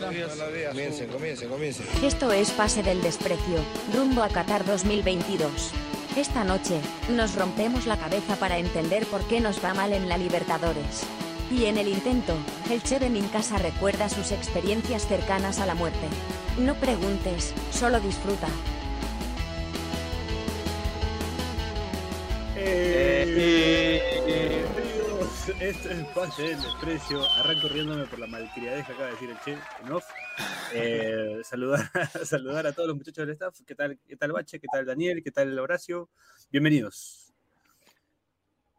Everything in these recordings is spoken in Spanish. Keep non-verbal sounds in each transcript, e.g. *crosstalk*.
Comiencen, comiencen, comiencen. Esto es Pase del Desprecio, rumbo a Qatar 2022. Esta noche, nos rompemos la cabeza para entender por qué nos va mal en la Libertadores. Y en el intento, el Cheven en casa recuerda sus experiencias cercanas a la muerte. No preguntes, solo disfruta. Eh, amigos, esto es Pase del Desprecio. Arranco riéndome por la malcriadez que acaba de decir el Che en off. Eh, saludar, *laughs* saludar a todos los muchachos del staff. ¿Qué tal, ¿Qué tal Bache? ¿Qué tal Daniel? ¿Qué tal Horacio? Bienvenidos.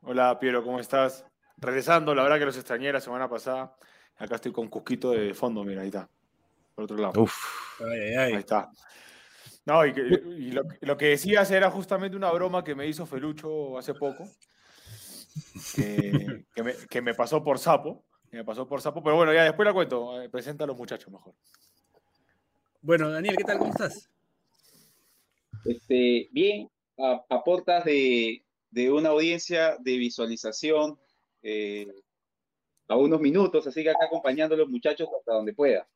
Hola Piero, ¿cómo estás? Regresando, la verdad que los extrañé la semana pasada. Acá estoy con Cusquito de fondo, mira, ahí está. Por otro lado. Ay, ay, Ahí está. No, y, que- y lo, lo que decías era justamente una broma que me hizo Felucho hace poco. Que, que me, que me pasó por sapo. me pasó por sapo. Pero bueno, ya después la cuento. eh, Presenta a los muchachos mejor. Bueno, Daniel, ¿qué tal? ¿Cómo estás? Este, bien, a, a portas de, de una audiencia de visualización eh, a unos minutos, así que acá acompañando a los muchachos hasta donde pueda.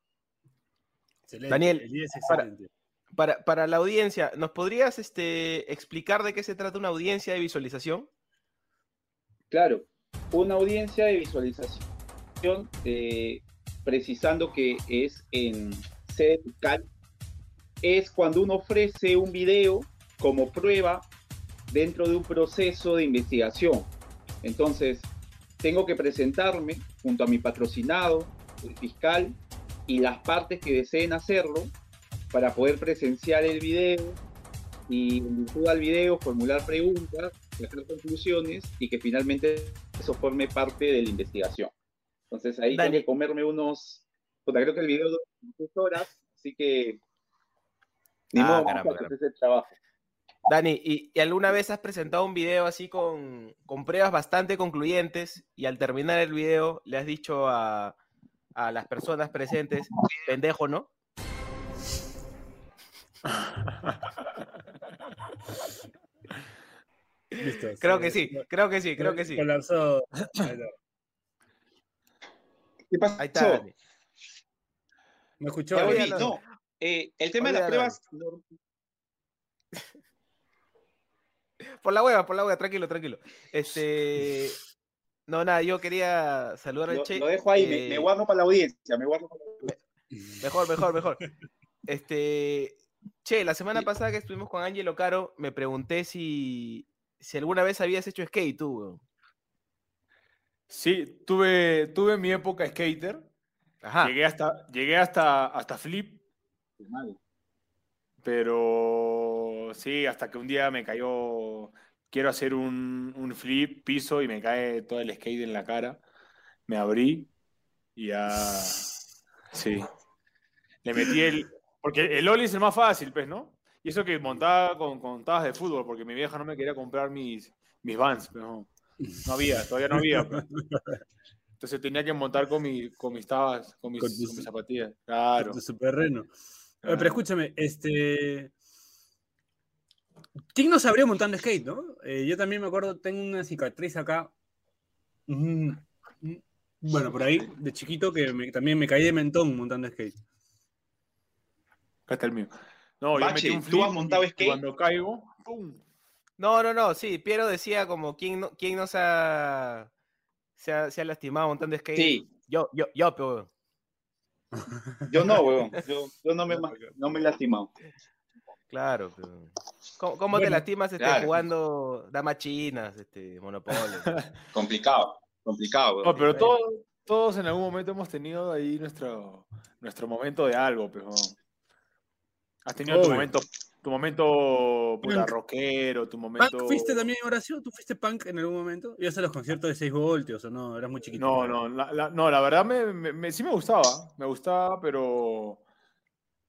Excelente. Daniel, es para- excelente. Para, para la audiencia, ¿nos podrías este, explicar de qué se trata una audiencia de visualización? Claro, una audiencia de visualización, eh, precisando que es en sede fiscal, es cuando uno ofrece un video como prueba dentro de un proceso de investigación. Entonces, tengo que presentarme junto a mi patrocinado, el fiscal, y las partes que deseen hacerlo para poder presenciar el video y en virtud al video formular preguntas, sacar conclusiones y que finalmente eso forme parte de la investigación. Entonces ahí Dani. tengo que comerme unos, puta, creo que el video dura 10 horas, así que ni Ah, modo, caramba, ese trabajo. Dani, ¿y, y alguna vez has presentado un video así con, con pruebas bastante concluyentes y al terminar el video le has dicho a, a las personas presentes, pendejo, ¿no? *laughs* Listo. Creo se- que sí, creo que sí, creo que sí. Está. ¿Qué pasó? Ahí está, Dani. ¿Me escuchó? No, eh, el tema de las pruebas, no, *laughs* Por la hueva, por la hueva, tranquilo, tranquilo. Este. No, nada, yo quería saludar al lo, Che. lo dejo ahí, me, eh, me guardo para la audiencia, me guardo para la audiencia. Mejor, mejor, mejor. Este, che, la semana pasada que estuvimos con Angelo Caro, me pregunté si, si alguna vez habías hecho skate tú, weón. Sí, tuve, tuve mi época skater. Ajá. Llegué hasta, llegué hasta, hasta flip. Mal. Pero sí, hasta que un día me cayó. Quiero hacer un, un flip, piso y me cae todo el skate en la cara. Me abrí y ya. *laughs* Sí. Le metí el. Porque el Oli es el más fácil, pues, ¿no? Y eso que montaba con, con tabas de fútbol, porque mi vieja no me quería comprar mis, mis vans, pero no, no había, todavía no había. pues. Entonces tenía que montar con, mi, con mis tabas, con mis, Con tus- con mis zapatillas. Claro. Tu superreno. Claro. pero escúchame, este. ¿Quién no sabría montando skate, no? Eh, yo también me acuerdo, tengo una cicatriz acá. Mm, mm, Bueno, por ahí, de chiquito, que me- también me caí de mentón montando skate. Acá está el mío. No, yo Bache, metí un ¿tú flip has montado y skate? Cuando caigo, ¡pum! No, no, no, sí, Piero decía como quién no, quién no se ha, se ha, se ha lastimado montando skate. Sí. Yo, yo, yo, pero. *laughs* Yo no, weón. *laughs* Yo, yo no, me, no me he lastimado. Claro, pero- ¿Cómo, cómo te lastimas este, claro. jugando damas chinas, este, Monopoly? *laughs* Complicado, complicado, weón. No, pero todos, todos en algún momento hemos tenido ahí nuestro, nuestro momento de algo, pero. Has tenido tu momento, tu momento puta Punk. rockero, tu momento. ¿Punk fuiste también, Horacio? ¿Tú fuiste punk en algún momento? ¿Ibas a los conciertos de 6 voltios o no? Eras muy chiquito. No, no, la, la- no, la verdad me, me- me- sí me gustaba, me gustaba, pero.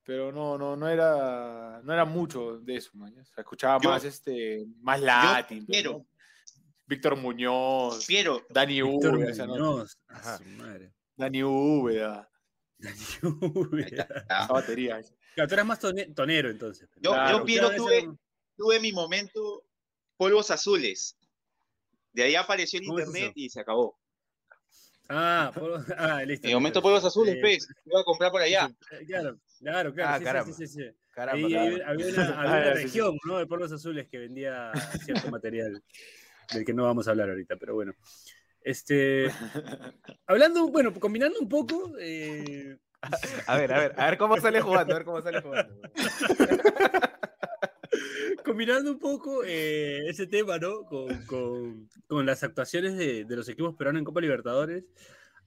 Pero no, no, no era, no era mucho de eso, man. O sea, escuchaba Yo- más este, más latín, quiero. ¿no? Víctor Muñoz, Piero, Dani Víctor. Muñoz. Ajá. A su madre. Dani Úbeda, ah, esa batería. Claro, tú eras más tone- tonero entonces. yo, Claro. yo Piero tuve, tuve mi momento polvos azules. De ahí apareció el ¿Cómo es internet y se acabó. Ah, polvo- *laughs* ah, listo. En el momento polvos azules, Eh, pez. Voy a comprar por allá. Claro, claro, claro. Ah, sí, sí, caramba. sí, sí, sí. Caramba, Ahí caramba. había, había una, *laughs* había Ah, una sí, sí. región ¿no? de polvos azules que vendía cierto material del que no vamos a hablar ahorita, pero bueno. Este, *laughs* hablando, bueno, combinando un poco, eh, A ver, a ver, a ver cómo sale jugando, a ver cómo sale jugando. *laughs* combinando un poco eh, ese tema, ¿no? Con, con- con las actuaciones de, de los equipos peruanos en Copa Libertadores.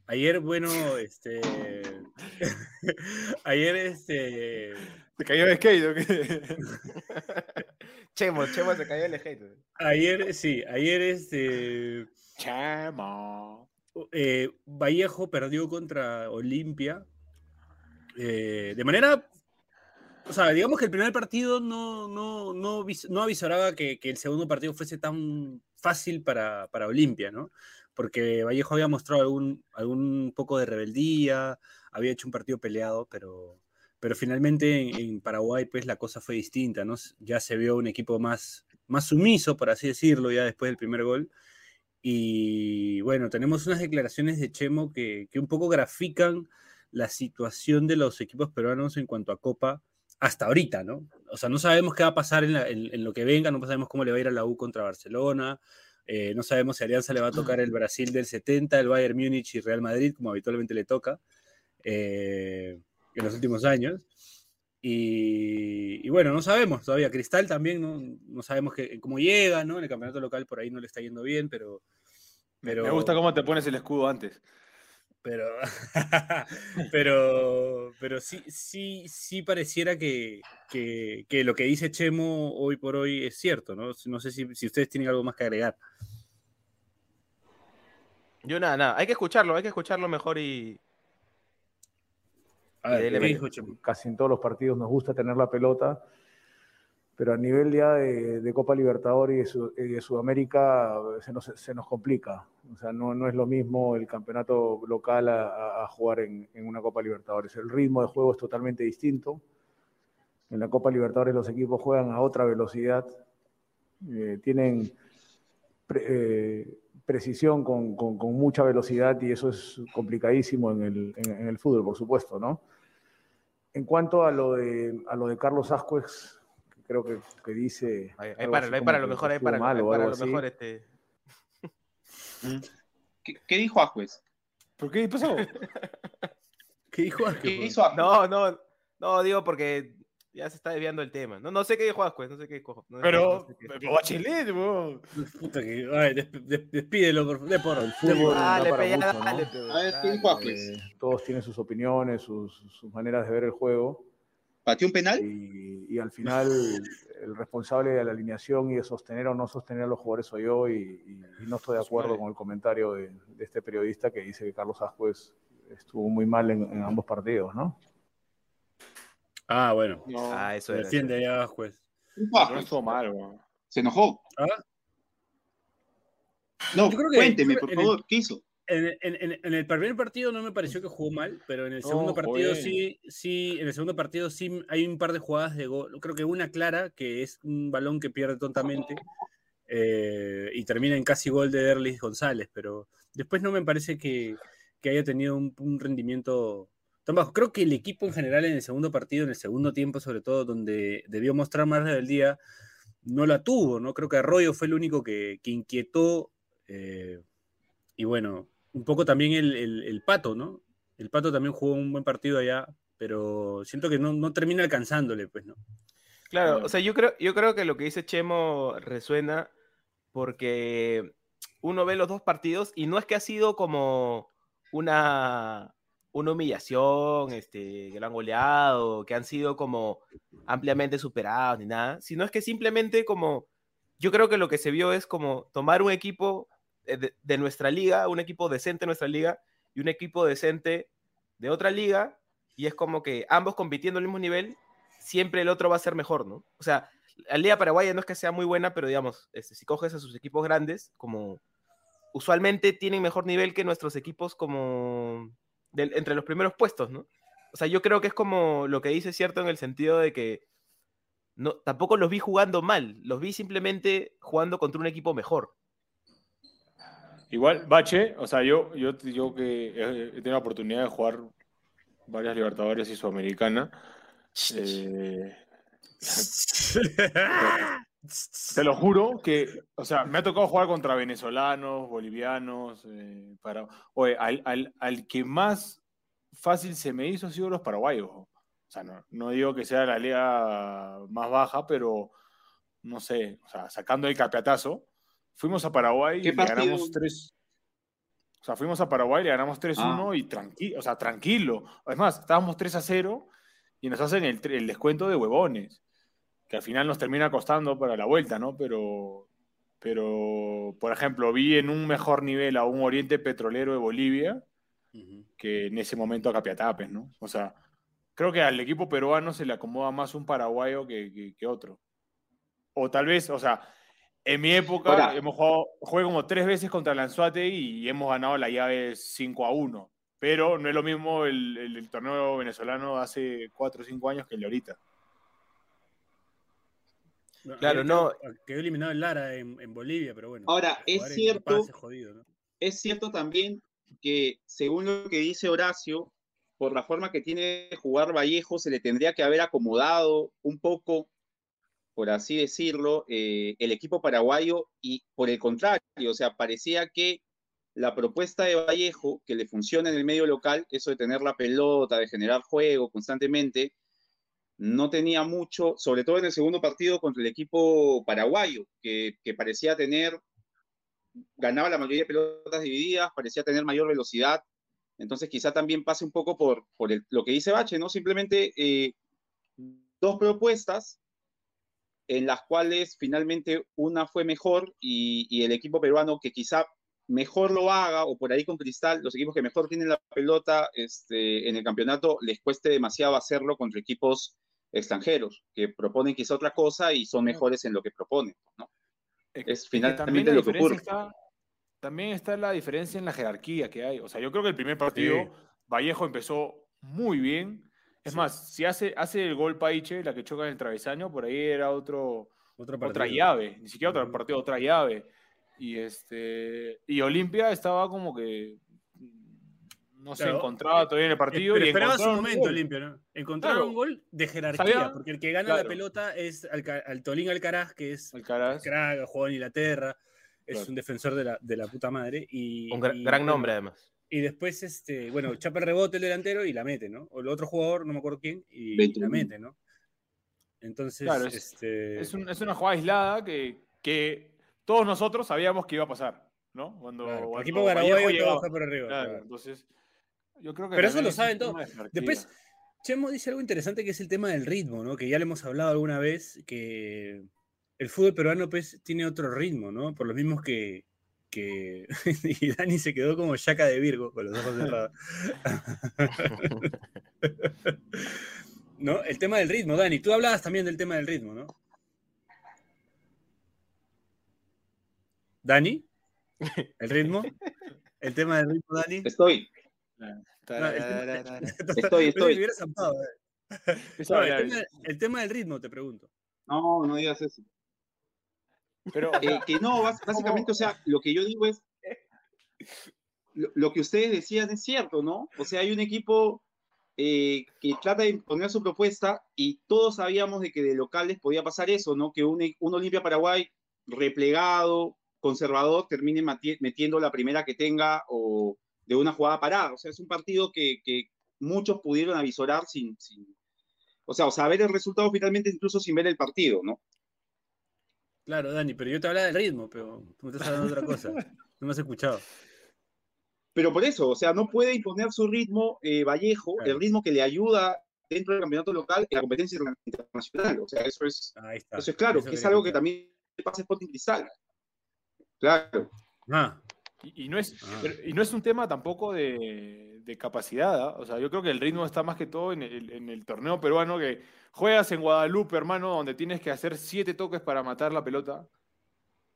Ayer, bueno, este. *laughs* ayer, este. ¿Te cayó el skate o qué? *laughs* Chemo, Chemo se cayó el hate. Ayer, sí, ayer, este. Chamo. eh, Vallejo perdió contra Olimpia. Eh, de manera. O digamos que el primer partido no, no, no, no avisoraba que, que el segundo partido fuese tan fácil para, para Olimpia, ¿no? Porque Vallejo había mostrado algún, algún poco de rebeldía, había hecho un partido peleado, pero, pero finalmente en, en Paraguay pues la cosa fue distinta, ¿no? Ya se vio un equipo más, más sumiso, por así decirlo, ya después del primer gol. Y bueno, tenemos unas declaraciones de Chemo que, que un poco grafican la situación de los equipos peruanos en cuanto a Copa hasta ahorita, ¿no? O sea, no sabemos qué va a pasar en, la- en- en lo que venga, no sabemos cómo le va a ir a la U contra Barcelona, eh, no sabemos si a Alianza le va a tocar el Brasil del 70, el Bayern Múnich y Real Madrid, como habitualmente le toca eh, en los últimos años. Y, y bueno, no sabemos todavía. Cristal también, no, no sabemos que- cómo llega, ¿no? En el campeonato local por ahí no le está yendo bien, pero... pero Me gusta cómo te pones el escudo antes. Pero, *laughs* pero, pero sí, sí, sí pareciera que, que, que lo que dice Chemo hoy por hoy es cierto, ¿no? No sé si, si ustedes tienen algo más que agregar. Yo nada, nada. Hay que escucharlo, hay que escucharlo mejor y. A ver, dele, ¿qué dele. dijo Chemo? casi en todos los partidos nos gusta tener la pelota, pero a nivel ya de, de Copa Libertadores y de, Sudamérica eh, se nos, se nos complica. O sea, no, no es lo mismo el campeonato local a, a- jugar en, en una Copa Libertadores. El ritmo de juego es totalmente distinto. En la Copa Libertadores los equipos juegan a otra velocidad, eh, tienen pre- eh, precisión con, con- con mucha velocidad y eso es complicadísimo en el, en- en el fútbol, por supuesto, ¿no? En cuanto a lo de, a lo de Carlos Ascuez, creo que, que dice. Ahí, ahí para, ahí para lo mejor, ahí para, mal ahí o para algo lo así. mejor este. *laughs* ¿Qué, qué dijo Ajuez? ¿Por qué pasó? *laughs* ¿Qué dijo ¿Qué Asque, hizo Ajuez? No, no, no, digo porque ya se está desviando el tema. No, no sé qué dijo Ascuez, no sé qué dijo. no Pero, no sé qué- pero Bachelet, weón. Puta que, ay, desp- des- despídelo, por por El fútbol da Dale, para pe, ya mucho, ¿no? dale, pe, A ver, ¿qué dale. dijo Ascuez? Eh, todos tienen sus opiniones, sus, sus maneras de ver el juego. ¿Pateó un penal? Y, y al final el responsable de la alineación y de sostener o no sostener a los jugadores soy yo y, y- y no estoy de acuerdo con el comentario de, de este periodista que dice que Carlos Ascuez estuvo muy mal en, en ambos partidos, ¿no? Ah, bueno. No, Ah, eso defiende ya, juez. ¿Qué dijo no estuvo mal, weón. ¿Se enojó? ¿Ah? No, Yo creo que- cuénteme, por el- favor, ¿qué hizo? En, en- en- en el primer partido no me pareció que jugó mal, pero en el segundo No, partido joder. sí, sí, en el segundo partido sí hay un par de jugadas de gol. Creo que una clara, que es un balón que pierde tontamente eh, y termina en casi gol de Derlis González, pero después no me parece que, que haya tenido un, un rendimiento tan bajo. Creo que el equipo en general en el segundo partido, en el segundo tiempo sobre todo, donde debió mostrar más rebeldía, no la tuvo, ¿no? Creo que Arroyo fue el único que, que inquietó. eh, y bueno, un poco también el, el- el Pato, ¿no? El Pato también jugó un buen partido allá, pero siento que no, no termina alcanzándole, pues, ¿no? Claro, o sea, yo creo, yo creo que lo que dice Chemo resuena porque uno ve los dos partidos y no es que ha sido como una, una humillación, este, que lo han goleado, que han sido como ampliamente superados ni nada, sino es que simplemente como, yo creo que lo que se vio es como tomar un equipo de, de nuestra liga, un equipo decente de nuestra liga y un equipo decente de otra liga, y es como que ambos compitiendo al mismo nivel, siempre el otro va a ser mejor, ¿no? O sea, la Liga Paraguaya no es que sea muy buena, pero digamos, este, si coges a sus equipos grandes, como usualmente tienen mejor nivel que nuestros equipos como entre los primeros puestos, ¿no? O sea, yo creo que es como lo que dice cierto en el sentido de que no, tampoco los vi jugando mal, los vi simplemente jugando contra un equipo mejor. Igual, Bache, o sea, yo, yo, yo que he tenido la oportunidad de jugar varias Libertadores y Sudamericana. eh, *laughs* te lo juro que, o sea, me ha tocado jugar contra venezolanos, bolivianos, eh, para, oye, al, al- al que más fácil se me hizo ha sido los paraguayos. O sea, no, no digo que sea la liga más baja, pero no sé, o sea, sacando el capiatazo, fuimos a Paraguay y ¿Qué le partido? ganamos 3. O sea, fuimos a Paraguay, le ganamos 3-1 Ah. y tranquilo, o sea, tranquilo. Es más, estábamos 3 a 0 y nos hacen el, descuento de huevones, que al final nos termina costando para la vuelta, ¿no? Pero, pero, por ejemplo, vi en un mejor nivel a un Oriente Petrolero de Bolivia que en ese momento a Capiatapes, ¿no? O sea, creo que al equipo peruano se le acomoda más un paraguayo que, que- que otro. O tal vez, o sea, en mi época Ahora- hemos jugado, jugué como tres veces contra el Anzuategui y hemos ganado la llave 5 a 1. Pero no es lo mismo el, el- el torneo venezolano hace 4 o 5 años que el de ahorita. Claro, no. Quedó, eliminado el Lara en, en Bolivia, pero bueno. Ahora, es cierto- La Paz es jodido, ¿no? es cierto también que, según lo que dice Horacio, por la forma que tiene de jugar Vallejo, se le tendría que haber acomodado un poco, por así decirlo, eh, el equipo paraguayo y por el contrario, o sea, parecía que la propuesta de Vallejo, que le funciona en el medio local, eso de tener la pelota, de generar juego constantemente, no tenía mucho, sobre todo en el segundo partido contra el equipo paraguayo, que, parecía tener ganaba la mayoría de pelotas divididas, parecía tener mayor velocidad. Entonces quizá también pase un poco por, por lo que dice Bache, ¿no? Simplemente eh, dos propuestas en las cuales finalmente una fue mejor y, y el equipo peruano que quizá mejor lo haga, o por ahí con Cristal, los equipos que mejor tienen la pelota este, en el campeonato, les cueste demasiado hacerlo contra equipos extranjeros, que proponen quizá otra cosa y son mejores en lo que proponen, ¿no? Es finalmente lo que ocurre. está- también está la diferencia en la jerarquía que hay. O sea, yo creo que el primer partido, Sí. Vallejo empezó muy bien. Es Sí. más, si hace, hace el gol Paiche, la que choca en el travesaño, por ahí era otro, Otro otra partido. llave, ni siquiera otro partido, otra llave. Y este y Olimpia estaba como que no se encontraba todavía en el partido. Pero y esperaba su momento gol. limpio, ¿no? Encontraron Claro. un gol de jerarquía, Sabía- porque el que gana la pelota es Alca- Altolín Alcaraz, que es Alcaraz. crack, jugó en Inglaterra, es Claro. un defensor de la, de la puta madre. Y, Un gra- y, gran nombre, además. Y después, este, bueno, chapa el rebote el delantero y la mete, ¿no? O el otro jugador, no me acuerdo quién, y la mete, ¿no? Entonces, Claro, es- este. Es, un- es una jugada aislada que, que todos nosotros sabíamos que iba a pasar, ¿no? Cuando, claro, el cuando equipo Vallejo por arriba. Claro, claro. entonces, yo creo que Pero eso lo saben todos. Después, Chemo dice algo interesante que es el tema del ritmo, ¿no? Que ya le hemos hablado alguna vez, que el fútbol peruano pues, tiene otro ritmo, ¿no? Por lo mismos que, que... *laughs* y Dani se quedó como Chaca de Virgo, con los ojos cerrados. *laughs* ¿No? El tema del ritmo, Dani. Tú hablabas también del tema del ritmo, ¿no? ¿Dani? ¿El ritmo? ¿El tema del ritmo, Dani? Estoy, No, el tema- *laughs* Estoy, estoy. Me hubiera zampado, eh. No, tema, el tema del ritmo, te pregunto. no, no digas eso. Pero, Eh, que no, básicamente, o sea, lo que yo digo es, lo, lo que ustedes decían es cierto, ¿no? O sea, hay un equipo eh, que trata de imponer su propuesta y todos sabíamos de que de locales podía pasar eso, ¿no? Que un, un Olimpia Paraguay replegado, conservador, termine metiendo la primera que tenga o de una jugada parada. O sea, es un partido que, que muchos pudieron avisorar sin, sin, o sea, o saber el resultado finalmente incluso sin ver el partido, ¿no? Claro, Dani, pero yo te hablaba del ritmo, pero tú me estás hablando de otra cosa. No me has escuchado. Pero por eso, o sea, no puede imponer su ritmo eh, Vallejo, Claro. el ritmo que le ayuda dentro del campeonato local en la competencia internacional. O sea, eso es, Ahí está. eso es claro, Eso que es algo que también pasa a Sporting Cristal. Claro. Ah, y, y no es, Ah. pero- y no es un tema tampoco de, de capacidad, ¿ah? O sea, yo creo que el ritmo está más que todo en el, en el torneo peruano que juegas en Guadalupe, hermano, donde tienes que hacer siete toques para matar la pelota.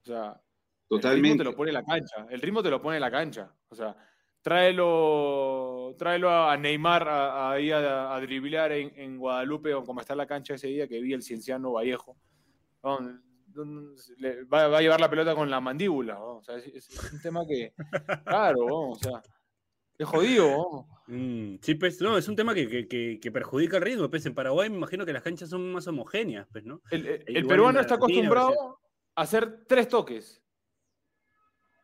O sea, El ritmo Totalmente. te lo pone la cancha. El ritmo te lo pone la cancha. O sea, tráelo, tráelo a Neymar a- ahí a, a driblar en, en Guadalupe o como está la cancha ese día que vi el Cienciano Vallejo. Va, va a llevar la pelota con la mandíbula. ¿no? O sea, es, es un tema que. *laughs* Claro, ¿no? o sea. Es jodido. ¿no? Mm, sí, pues, no, es un tema que, que- que- que perjudica el ritmo. Pues en Paraguay me imagino que las canchas son más homogéneas, pues, ¿no? El, el- el Igual peruano está acostumbrado a hacer tres toques.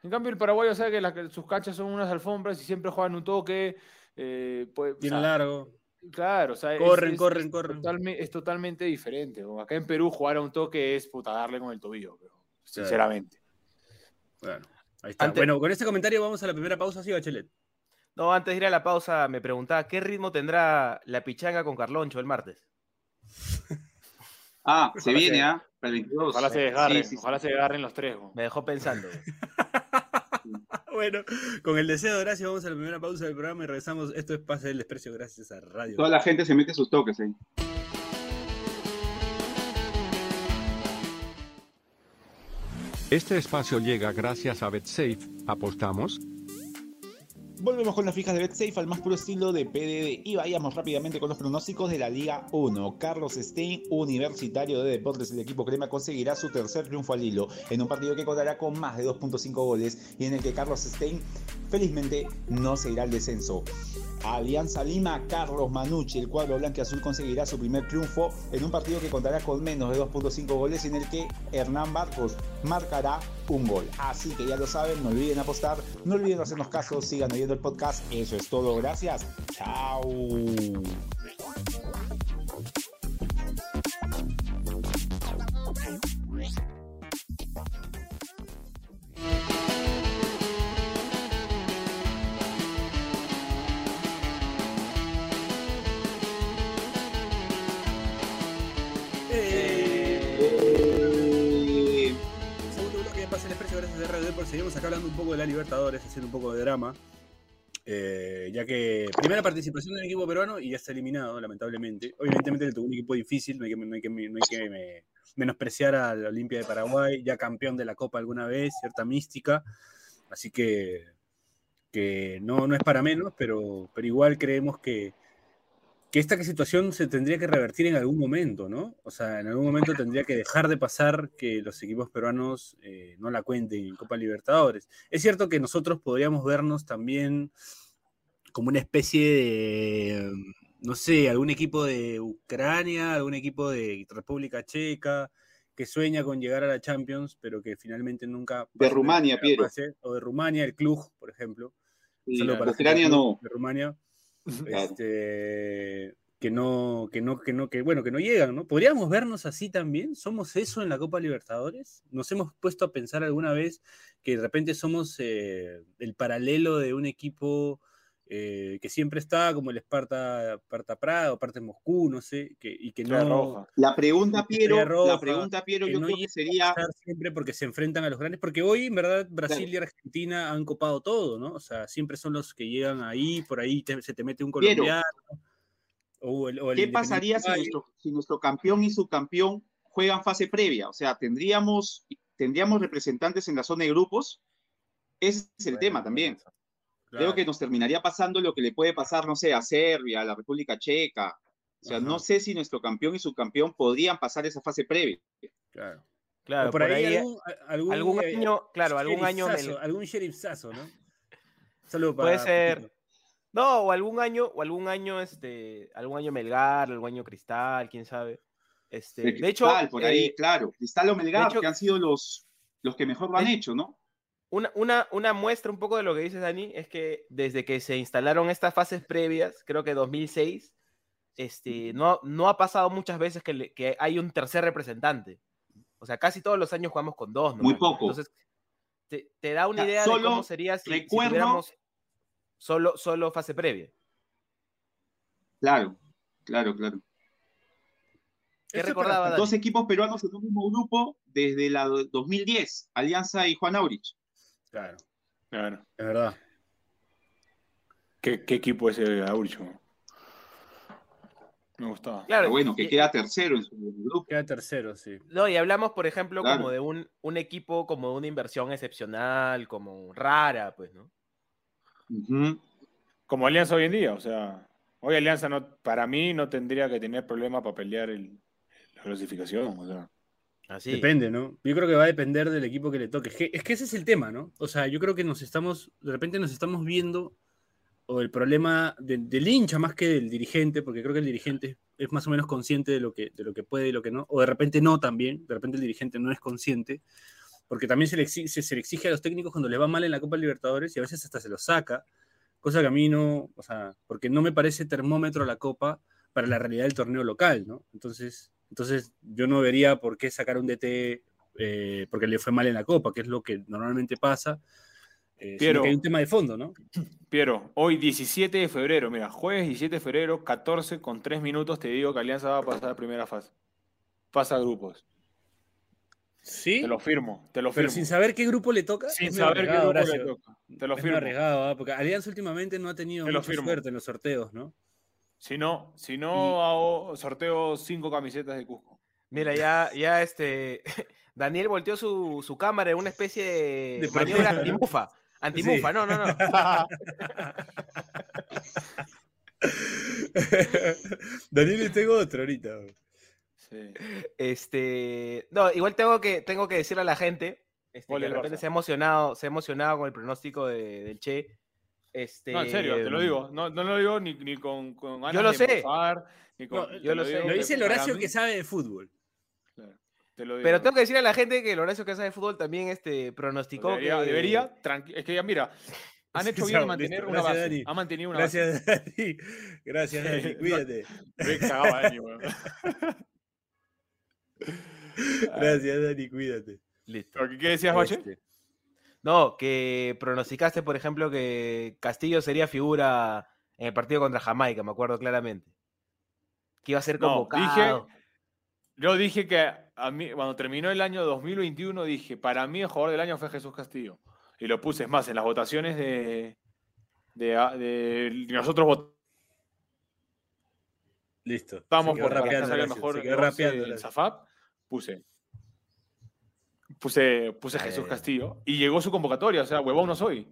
En cambio, el paraguayo sabe que, las- sus canchas son unas alfombras y siempre juegan un toque. eh, pues, o Bien sea, largo. Claro, o sea, es- Corren, es, corren, es corren. es totalmente diferente. Acá en Perú jugar a un toque es puta darle con el tobillo, pero, sinceramente. Bueno, ahí está. Bueno, con este comentario vamos a la primera pausa, sí, Bachelet. No, antes de ir a la pausa, me preguntaba, ¿qué ritmo tendrá la pichanga con Carloncho el martes? Ah, se viene, ¿ah? Para el 22. Ojalá se desgarren, Sí, sí, sí. ojalá se desgarren los tres. Me dejó pensando. *laughs* Bueno, con el deseo de gracias vamos a la primera pausa del programa y regresamos. Esto es Pase del Desprecio gracias a Radio. Toda la gente se mete sus toques ahí. Este espacio llega gracias a BetSafe. ¿Apostamos? Volvemos con las fijas de BetSafe al más puro estilo de PDD y vayamos rápidamente con los pronósticos de la Liga 1. Carlos Stein, Universitario de Deportes, el equipo crema conseguirá su tercer triunfo al hilo en un partido que contará con más de 2.5 goles y en el que Carlos Stein felizmente no se irá al descenso. Alianza Lima, Carlos Manucci, el cuadro blanco azul conseguirá su primer triunfo en un partido que contará con menos de 2.5 goles y en el que Hernán Barcos marcará un gol. Así que ya lo saben, no olviden apostar, no olviden hacernos caso, sigan oyendo el podcast. Eso es todo, gracias. Chao. Bloque de Pase del Desprecio gracias a Radio Deport. Seguimos acá hablando un poco de la Libertadores, haciendo un poco de drama. Eh, ya que primera participación del equipo peruano y ya está eliminado, lamentablemente. Obviamente le tocó un equipo difícil, no hay que, que- que menospreciar a la Olimpia de Paraguay, ya campeón de la Copa alguna vez, cierta mística. Así que, que no, no es para menos, pero, pero igual creemos que, que esta situación se tendría que revertir en algún momento, ¿no? O sea, en algún momento tendría que dejar de pasar que los equipos peruanos eh, no la cuenten en Copa Libertadores. Es cierto que nosotros podríamos vernos también como una especie de, no sé, algún equipo de Ucrania, algún equipo de República Checa, que sueña con llegar a la Champions, pero que finalmente nunca... De Rumania, Piero. O de Rumania, el club, por ejemplo. sí, para Ucrania club no. De Rumania Claro. este, que no, que no, que no, que bueno, que no llegan, ¿no? ¿Podríamos vernos así también? ¿Somos eso en la Copa Libertadores? ¿Nos hemos puesto a pensar alguna vez que de repente somos eh, el paralelo de un equipo eh, que siempre está como el Esparta, Esparta Praga o Parte Moscú, no sé, que, y que no Roja. La pregunta, Piero, Roja, la pregunta, Piero, yo no creo que sería, siempre porque se enfrentan a los grandes, porque hoy en verdad Brasil y Argentina han copado todo, ¿no? O sea, siempre son los que llegan ahí, por ahí te- se te mete un Piero, colombiano. O el, o el ¿qué pasaría si nuestro, si nuestro campeón y subcampeón juegan fase previa? O sea, ¿tendríamos, tendríamos representantes en la zona de grupos? Ese es el Bueno, tema también. Claro. que nos terminaría pasando lo que le puede pasar, no sé, a Serbia, a la República Checa. O sea, Ajá. no sé si nuestro campeón y subcampeón podrían pasar esa fase previa. Claro. Claro, O por, ahí, algún, algún, algún eh, año, claro, algún año algún sherifazo, ¿no? Saludo para Puede ser. No, o algún año, o algún año, este, algún año Melgar, algún año Cristal, quién sabe. Este, De de hecho, Cristal, por ahí, eh, claro. Cristal o Melgar, hecho- que han sido los, los que mejor lo han de- hecho, ¿no? Una, una, una muestra un poco de lo que dices, Dani, es que desde que se instalaron estas fases previas, creo que 2006, este, no, no ha pasado muchas veces que, le- que hay un tercer representante. O sea, casi todos los años jugamos con dos. Muy ¿no? poco. Entonces, te, te da una O sea, idea de solo cómo sería si, si recuerdo- tuviéramos solo, solo fase previa. Claro, claro, claro. ¿Qué recordaba? Dos equipos peruanos en un mismo grupo desde la do- 2010, Alianza y Juan Aurich. Claro, Claro. es verdad. ¿Qué, qué equipo es el Auricho? Me gustaba. Claro, Pero bueno, que y- queda tercero en su grupo. Queda tercero, sí. No, y hablamos, por ejemplo, Claro. como de un, un equipo como de una inversión excepcional, como rara, pues, ¿no? Como Alianza hoy en día, o sea, hoy Alianza no, para mí no tendría que tener problema para pelear el- la clasificación, o sea. Depende, ¿no? Yo creo que va a depender del equipo que le toque. Es que, es que ese es el tema, ¿no? O sea, yo creo que nos estamos, de repente nos estamos viendo, o el problema de- del hincha más que del dirigente, porque creo que el dirigente es más o menos consciente de lo que, de lo que puede y lo que no, o de repente no también, de repente el dirigente no es consciente, porque también se le, exige, se le exige a los técnicos cuando les va mal en la Copa Libertadores y a veces hasta se los saca, cosa que a mí no, o sea, porque no me parece termómetro la Copa para la realidad del torneo local, ¿no? Entonces, entonces yo no vería por qué sacar un DT eh, porque le fue mal en la Copa, que es lo que normalmente pasa. eh, Piero. que hay un tema de fondo, ¿no? Piero, hoy 17 de febrero, mira, jueves 17 de febrero, 14 con 3 minutos, te digo que Alianza va a pasar a primera fase. Pasa a grupos. Sí. Te lo firmo, te lo Pero firmo. sin saber qué grupo le toca. Sin saber qué grupo le toca. Te lo Es firmo. arriesgado, ¿ah? porque Alianza últimamente no ha tenido mucha firmo. suerte en los sorteos, ¿no? Si no, si no hago sorteo 5 camisetas de Cusco. Mira, ya, ya este. *laughs* Daniel volteó su, su cámara en una especie de, De maniobra antimufa. Antimufa, Sí. no, no, no. *laughs* Daniel, tengo otro ahorita. Sí. Este. No, igual tengo que, tengo que decirle a la gente. Este, que de repente se ha emocionado, se ha emocionado con el pronóstico de- del Che. Este, No, en serio, te lo digo. No, no lo digo ni, ni con, con ganas Yo lo de sé. morfar, ni con- No, yo lo sé. digo Lo que dice el Horacio que sabe de fútbol. Claro, te lo digo. Pero tengo que decirle a la gente que el Horacio Casa de Fútbol también este, pronosticó debería, que. debería tranqui- es que ya mira, han *laughs* hecho bien mantener una base. Dani. Han mantenido una base. Gracias, *laughs* Dani. Gracias, Dani. *laughs* Cuídate. Me cagaba Dani, weón. Gracias, Dani. Cuídate. Listo. ¿Pero qué- ¿Qué decías, Bache? Este, No, que pronosticaste, por ejemplo, que Castillo sería figura en el partido contra Jamaica, me acuerdo claramente. Que iba a ser No, convocado. dije, yo dije que a mí, cuando terminó el año 2021, dije, para mí el jugador del año fue Jesús Castillo. Y lo puse, es más, en las votaciones de, de, de- nosotros votamos Listo. por para que rapeando, el mejor se quedó once rapeando, en Horacio. Zafap, puse. Puse, puse Ay, Jesús. Castillo. Y llegó su convocatoria, o sea, huevón no soy.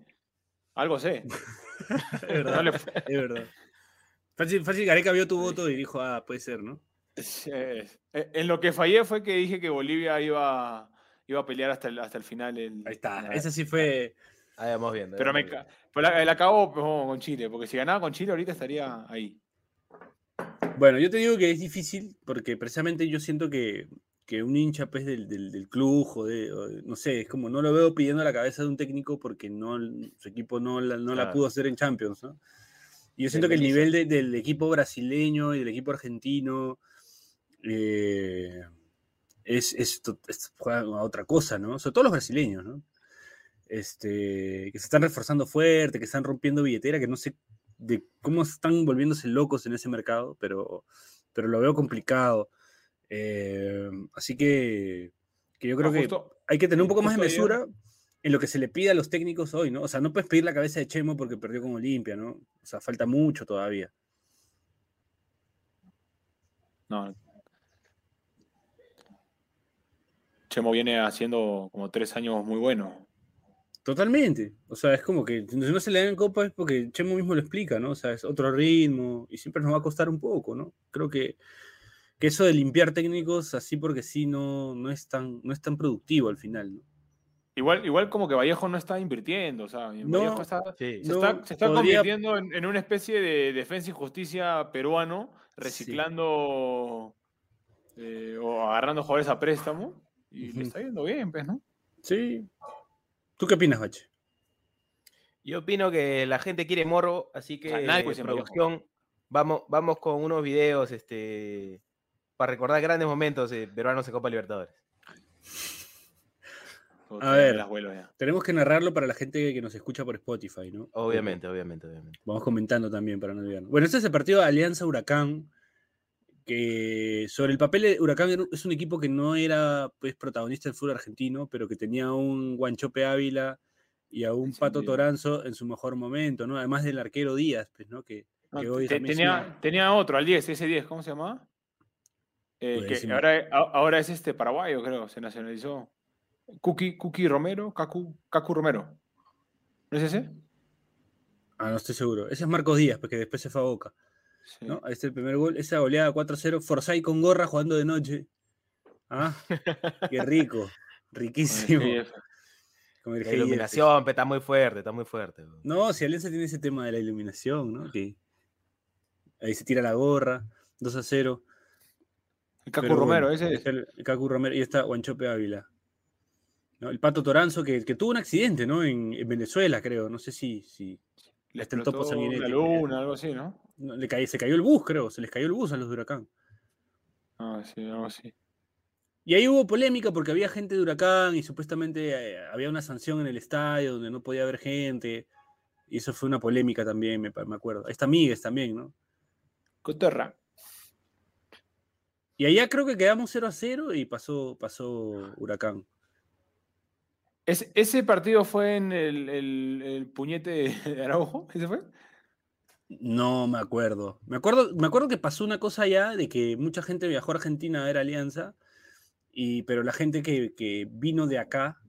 Algo sé. *laughs* Es verdad. No le- Es verdad. Fácil, fácil Gareca vio tu voto y dijo, ah, puede ser, ¿no? Eh, En lo que fallé fue que dije que Bolivia iba, iba a pelear hasta el, hasta el final. el- Ahí está. la- Esa sí fue. Ahí vamos viendo. Pero me pero la, la acabo pues, con Chile, porque si ganaba con Chile ahorita estaría ahí. Bueno, yo te digo que es difícil porque precisamente yo siento que, que un hincha pues, del, del, del club, o de, o de- no sé, es como no lo veo pidiendo la cabeza de un técnico porque no, su equipo no, la, no la pudo hacer en Champions, ¿no? Y yo siento que el nivel de- del equipo brasileño y del equipo argentino eh, es, es, to- es- juegan a otra cosa, ¿no? Sobre todo los brasileños, ¿no? Este, que se están reforzando fuerte, que están rompiendo billetera, que no sé de cómo están volviéndose locos en ese mercado, pero, pero lo veo complicado. Eh, así que, que yo creo que hay que tener un poco más de mesura en lo que se le pide a los técnicos hoy, ¿no? O sea, no puedes pedir la cabeza de Chemo porque perdió con Olimpia, ¿no? O sea, falta mucho todavía. No. Chemo viene haciendo como tres años muy buenos. Totalmente. O sea, es como que si no se le dan copa es porque Chemo mismo lo explica, ¿no? O sea, es otro ritmo y siempre nos va a costar un poco, ¿no? Creo que, que eso de limpiar técnicos así porque sí no, no, es tan, no es tan productivo al final, ¿no? Igual, igual como que Vallejo no está invirtiendo, o sea, No, Vallejo está, Sí. se no, está, se está podría- convirtiendo en, en una especie de defensa y justicia peruano, reciclando eh, o agarrando jugadores a préstamo. Y Ujú. le está yendo bien, pues, ¿no? Sí. ¿Tú qué opinas, Bache? Yo opino que la gente quiere morro, así que sea, nadie producción, vamos, vamos con unos videos este, para recordar grandes momentos de peruanos en Copa Libertadores. A ver. las ya. Tenemos que narrarlo para la gente que nos escucha por Spotify, ¿no? Obviamente, obviamente, obviamente. Vamos comentando también para no olvidarnos. Bueno, este es el partido de Alianza Huracán, que sobre el papel eh, Huracán es un equipo que no era pues, protagonista del fútbol argentino, pero que tenía a un Guanchope Ávila y a un Pato. Toranzo en su mejor momento, ¿no? Además del arquero Díaz, pues, ¿no? Que, No, que hoy te- tenía, tenía otro, al 10, ese 10, ¿cómo se llamaba? Eh, que ahora, ahora es este paraguayo, creo, se nacionalizó. Cookie, Cookie Romero, Cacu, Cacu Romero. ¿No es ese? Ah, no estoy seguro. Ese es Marcos Díaz, porque después se fue a Boca. Sí. ¿no? Ahí está el primer gol. Esa goleada 4-0. Forsyth con gorra jugando de noche. ¿Ah? Qué *laughs* rico. Riquísimo. Sí, Con el La iluminación, pe, está muy fuerte, está muy fuerte. No, si Alianza tiene ese tema de la iluminación, ¿no? Que ahí se tira la gorra, 2 a 0. El Cacu Pero Romero, bueno, ese es. el, el Cacu Romero y está Guanchope Ávila. ¿no? El Pato Toranzo, que, que tuvo un accidente, ¿no? En, en Venezuela, creo. No sé si, si Le está el topo una luna, algo así, ¿no? no, le caí- se cayó el bus, creo. Se les cayó el bus a los de Huracán. Ah, sí, algo así. Y ahí hubo polémica porque había gente de Huracán y supuestamente eh, había una sanción en el estadio donde no podía haber gente. Y eso fue una polémica también, me, me acuerdo. Ahí está Miguel también, ¿no? Coterra. Y allá creo que quedamos 0 a 0 y pasó, pasó Huracán. ¿Ese, ese partido fue en el, el- el puñete de *laughs* Araujo? ¿Ese fue? No me acuerdo. Me acuerdo, me acuerdo que pasó una cosa allá de que mucha gente viajó a Argentina a ver Alianza, y, pero la gente que, que vino de acá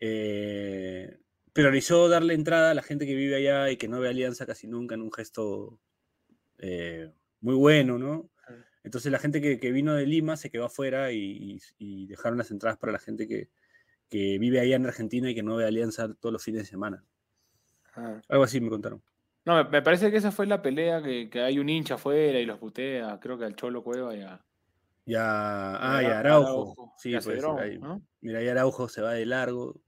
eh, priorizó darle entrada a la gente que vive allá y que no ve Alianza casi nunca en un gesto eh, muy bueno, ¿no? Entonces la gente que, que vino de Lima se quedó afuera y, y- y dejaron las entradas para la gente que, que vive allá en Argentina y que no ve Alianza todos los fines de semana. Ah. Algo así me contaron. No, me, parece que esa fue la pelea que, que hay un hincha afuera y los putea, creo que al Cholo Cueva y a, Ya, y a ah, y Ara- Araujo. Araujo Sí, y a ser, Cedrón, ahí. ¿no? Mira, ahí Araujo se va de largo.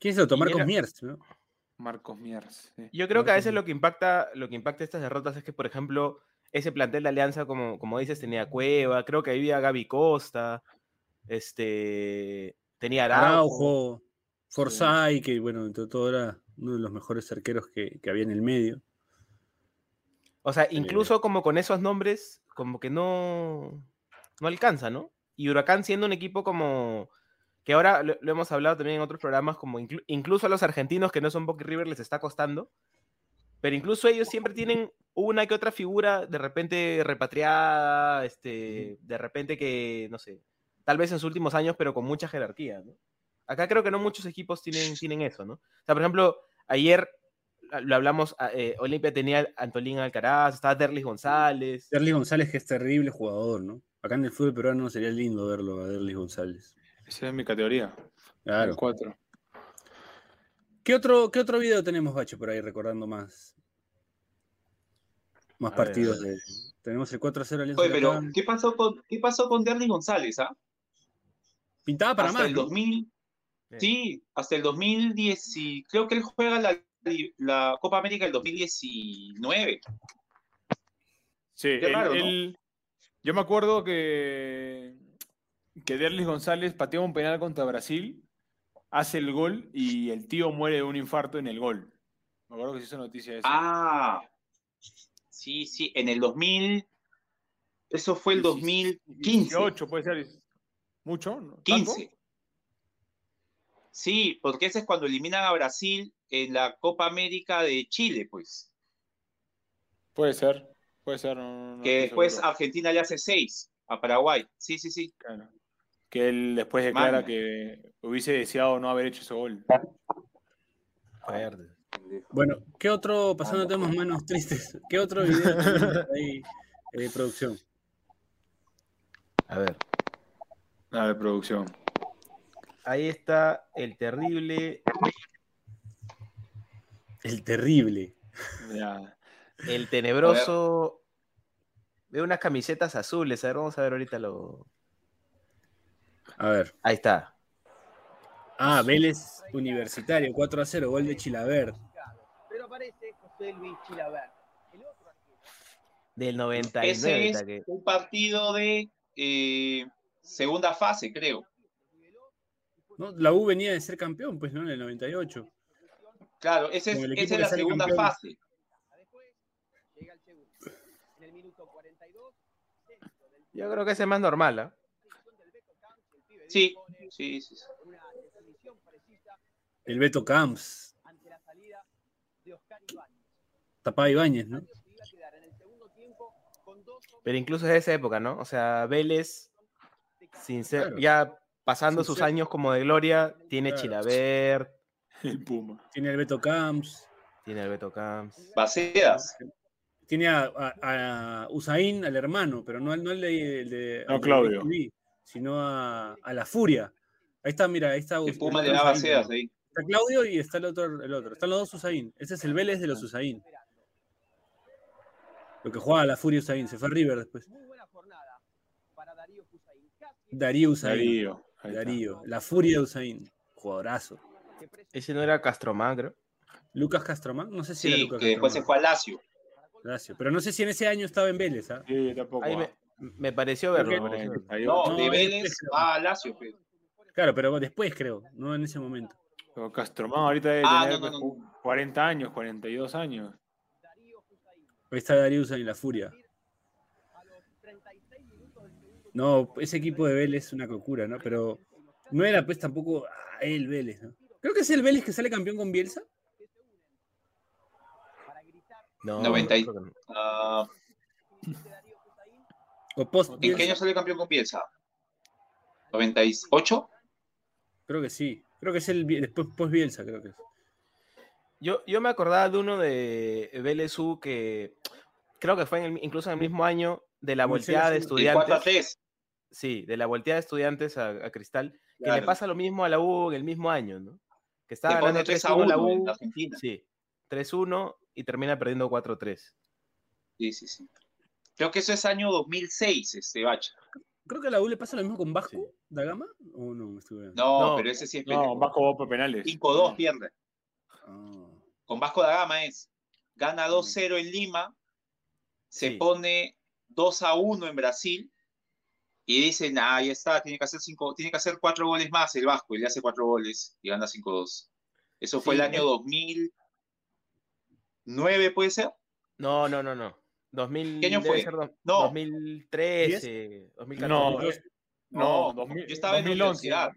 ¿Quién es el otro? Y Marcos era- Miers, ¿no? Marcos Miers. sí. Yo creo que a veces lo que impacta, lo que impacta estas derrotas es que, por ejemplo, ese plantel de Alianza, como, como dices, tenía Cueva, creo que había Gaby Costa, este, tenía Araujo. Araujo, Forsyth, que bueno, entre todo era uno de los mejores arqueros que, que había en el medio. O sea, incluso como con esos nombres, como que no, no alcanza, ¿no? Y Huracán siendo un equipo como que ahora lo, lo hemos hablado también en otros programas, como inclu- incluso a los argentinos que no son Boca y River les está costando, pero incluso ellos siempre tienen una que otra figura de repente repatriada, este, de repente que, no sé, tal vez en sus últimos años, pero con mucha jerarquía, ¿no? Acá creo que no muchos equipos tienen, tienen eso, ¿no? O sea, por ejemplo, ayer lo hablamos, ah, eh, Olimpia tenía Antolín Alcaraz, estaba Derlis González. Derlis González, que es terrible jugador, ¿no? Acá en el fútbol peruano sería lindo verlo a Derlis González. Esa es mi categoría. Claro. El 4. ¿Qué otro, ¿Qué otro video tenemos, Bacho, por ahí recordando más? Más A partidos ver. de. Tenemos el 4-0 Alianza Oye, pero. ¿qué pasó con, qué pasó con Derly González, ah? Pintaba para hasta más. el ¿no? 2000, Sí. sí, hasta el 2010, y creo que él juega la, la Copa América el 2019. Sí, Qué él- raro, ¿no? él- yo me acuerdo que, que Derlis González pateó un penal contra Brasil, hace el gol y el tío muere de un infarto en el gol. Me acuerdo que se hizo noticia de eso. Ah, sí, sí, en el 2000, eso fue el 2015. 18 puede ser. ¿Mucho? ¿no? ¿Tanto? 15. Sí, porque ese es cuando eliminan a Brasil en la Copa América de Chile, pues. Puede ser, puede ser. no- no que después seguro. Argentina le hace 6 a Paraguay. Sí, sí, sí. Claro. Que él después declara que hubiese deseado no haber hecho ese gol. Fuerte. Bueno, ¿qué otro, pasando temas menos tristes, qué otro video *laughs* ahí de producción? A ver. A ver, producción. Ahí está el terrible, El terrible. Ya. el tenebroso. Veo unas camisetas azules. A ver, vamos a ver ahorita lo. A ver. Ahí está. Ah, Vélez Universitario, 4 a 0, gol de Chilaver. Pero aparece José Luis Chilaver. El otro arquero. Del 99. Ese es que- un partido de eh, segunda fase, creo. ¿no? La U venía de ser campeón, pues, ¿no? En el 98. Claro, ese es, esa es la segunda campeón. fase. Después llega el segundo. En el minuto 42, centro del Yo creo que ese es más normal, ¿ah? posición del Beto Camps, el pibe Sí, sí, sí. El Beto Camps, ante la salida de Oscar Ibáñez. tapaba Ibáñez, ¿no? El Pero incluso es de esa época, ¿no? O sea, Vélez, sin ser, Claro. ya pasando Sin sus ser- años como de gloria, tiene Claro. Chilaver, El Puma. Tiene el Beto Camps. tiene el Beto Camps. Bacedas. tiene a, a- a Usain, al hermano, pero no, al- no al de, el de- No, de Claudio. Sino a, a la Furia. Ahí está, mira, ahí está. El Puma Usain. sedas ahí. Está Claudio y está el otro, el otro. Están los dos Usain. Ese es el Vélez de los Usain. Lo que jugaba la Furia Usain. Se fue a River después. Muy buena jornada para Darío. Casi Darío Usain. Darío. Darío. La Furia Usain. Jugadorazo. Ese no era Castromán, creo. Lucas Castromán. No sé si era Sí, Lucas que después se fue a Lazio. Lazio. Pero no sé si en ese año estaba en Vélez. ¿ah? Sí, tampoco. Ahí ah. me, me pareció verlo. Me que- pareció verlo. No, No, de Vélez a Lazio. pe. Claro, pero después creo. No en ese momento. Pero Castromán ahorita debe Ah, tener no, no, pues, 40 años, 42 años. Ahí está Darío Usain, la Furia. A los 36 minutos del segundo No, ese equipo de Vélez es una locura, ¿no? Pero no era pues tampoco ah, el Vélez, ¿no? Creo que es el Vélez que sale campeón con Bielsa. para gritar No, 90 y- no. Ah. O post ¿En qué año salió campeón con Bielsa? ¿98? Creo que sí. Creo que es el después post Bielsa, creo que es. Yo, yo me acordaba de uno de Vélez U que creo que fue en el- incluso en el mismo año de la volteada de sí, El 4 a estudiantes. 3. Sí, de la volteada de estudiantes a, a Cristal. Que Claro. le pasa lo mismo a la U en el mismo año, ¿no? Que estaba ganando 3 a 3-1 la 1 en U. Argentina. Sí, 3-1 y termina perdiendo 4-3. Sí, sí, sí. Creo que eso es año 2006, este Bacha. Creo que a la U le pasa lo mismo con Vasco Sí. da Gama. ¿O no? Me estuve... No, No. pero ese sí es No, pendejo. Vasco va por penales. 5-2 pierde. Ah. Con Vasco da Gama es. Gana 2-0 en Lima. Se Sí. pone 2 a 1 en Brasil. Y dicen, ah, ya está, tiene que hacer cinco, tiene que hacer cuatro goles más el Vasco, y le hace cuatro goles y gana 5-2. Eso fue Sí, el año es- 2009, ¿puede ser? No, no, no, no. 2000, ¿Qué año fue? No. 2013, 2014. No, Dos- no, No, 2000 yo estaba en la 2011. universidad.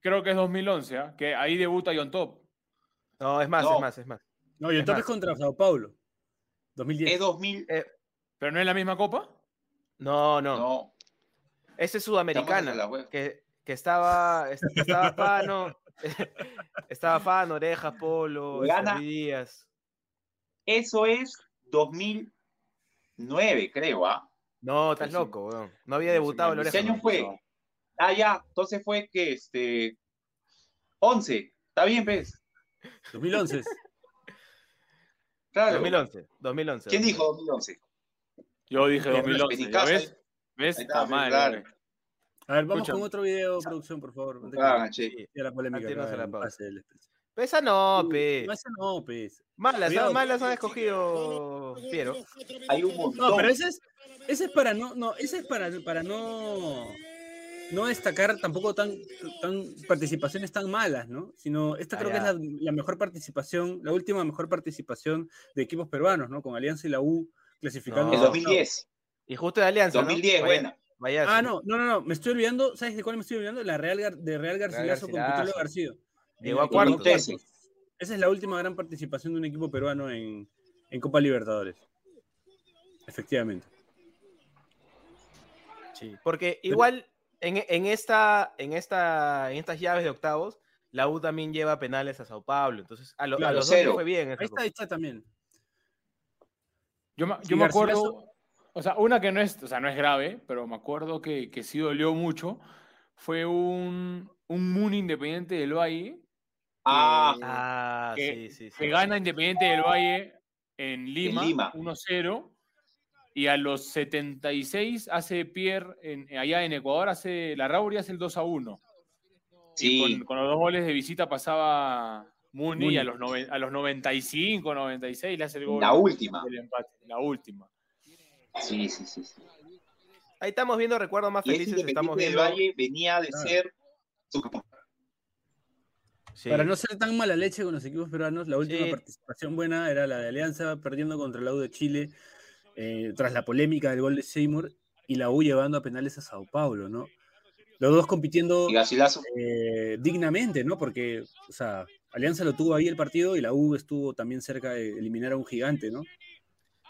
Creo que es 2011, ¿ah? que ahí debuta John Top. No, es más, No. es más, es más. No, y Es entonces más. contra Sao Paulo. 2010. Es 2000. Eh, ¿Pero no es la misma copa? no, no, No, Ese es sudamericana. Que, que estaba, est- estaba Fano, *laughs* estaba Fano, Oreja, Polo, Díaz. Eso es 2009, creo, ¿ah? No, estás Sí, sí. loco, weón. No había debutado el sí. ¿Qué Oreja. año fue? Ah, ya, entonces fue que este 11. Está bien, pues. 2011. Claro. 2011, 2011. ¿Quién 2011. dijo 2011? Yo dije Bien, 2011. ¿ya Penincasa, ¿Ves? ¿Ves? Está, Está mal. claro. A ver, vamos Escucha. con otro video, producción, por favor. Ah, che. Sí. la polémica. Antes no acá se la pase del Expreso. Pero esa no, pe. No, ese no, pues. Malas, Cuidado. malas han escogido Piero. Hay un montón. No, pero ese es, ese es para no, no, ese es para, para no, no destacar tampoco tan, tan participaciones tan malas, ¿no? Sino esta creo que es la, la mejor participación, la última mejor participación de equipos peruanos, ¿no? Con Alianza y la U clasificando. No. El a 2010. Y justo de Alianza, 2010, ¿no? buena. Vaya, Ah, no, no, no, no, me estoy olvidando, ¿sabes de cuál me estoy olvidando? La Real, Gar- de Real Garcilaso con Garcilaso. Petróleo García. Llegó a cuartos. Esa es la última gran participación de un equipo peruano en, en Copa Libertadores. Efectivamente. Sí, porque igual en, en esta, en, esta, en estas llaves de octavos, la U también lleva penales a Sao Paulo. Entonces, a, lo- a Claro, los dos cero. fue bien. Ahí está, ahí está también. Yo, Sí, yo me Garcilaso- acuerdo, o sea, una que no es, o sea, no es grave, pero me acuerdo que, que sí dolió mucho, fue un, un Moon Independiente del Valle Ah, Ah, que- sí, sí, sí. que gana Independiente del Valle en Lima, Lima. 1-0, y a los 76 hace Pierre, en- allá en Ecuador, hace la Rauri hace el 2-1. sí. Y con, con los dos goles de visita pasaba Muni, Muni. y a los, noven- a los 95, 96 le hace el gol La última. del empate, la última. Sí, sí, sí. sí. Ahí estamos viendo recuerdos más Y ese felices. Estamos Independiente del viendo. Valle venía de ser su Sí. Para no ser tan mala leche con los equipos peruanos, la última Sí. participación buena era la de Alianza perdiendo contra la U de Chile eh, tras la polémica del gol de Seymour y la U llevando a penales a Sao Paulo, ¿no? Los dos compitiendo eh, dignamente, ¿no? Porque, o sea, Alianza lo tuvo ahí el partido y la U estuvo también cerca de eliminar a un gigante, ¿no?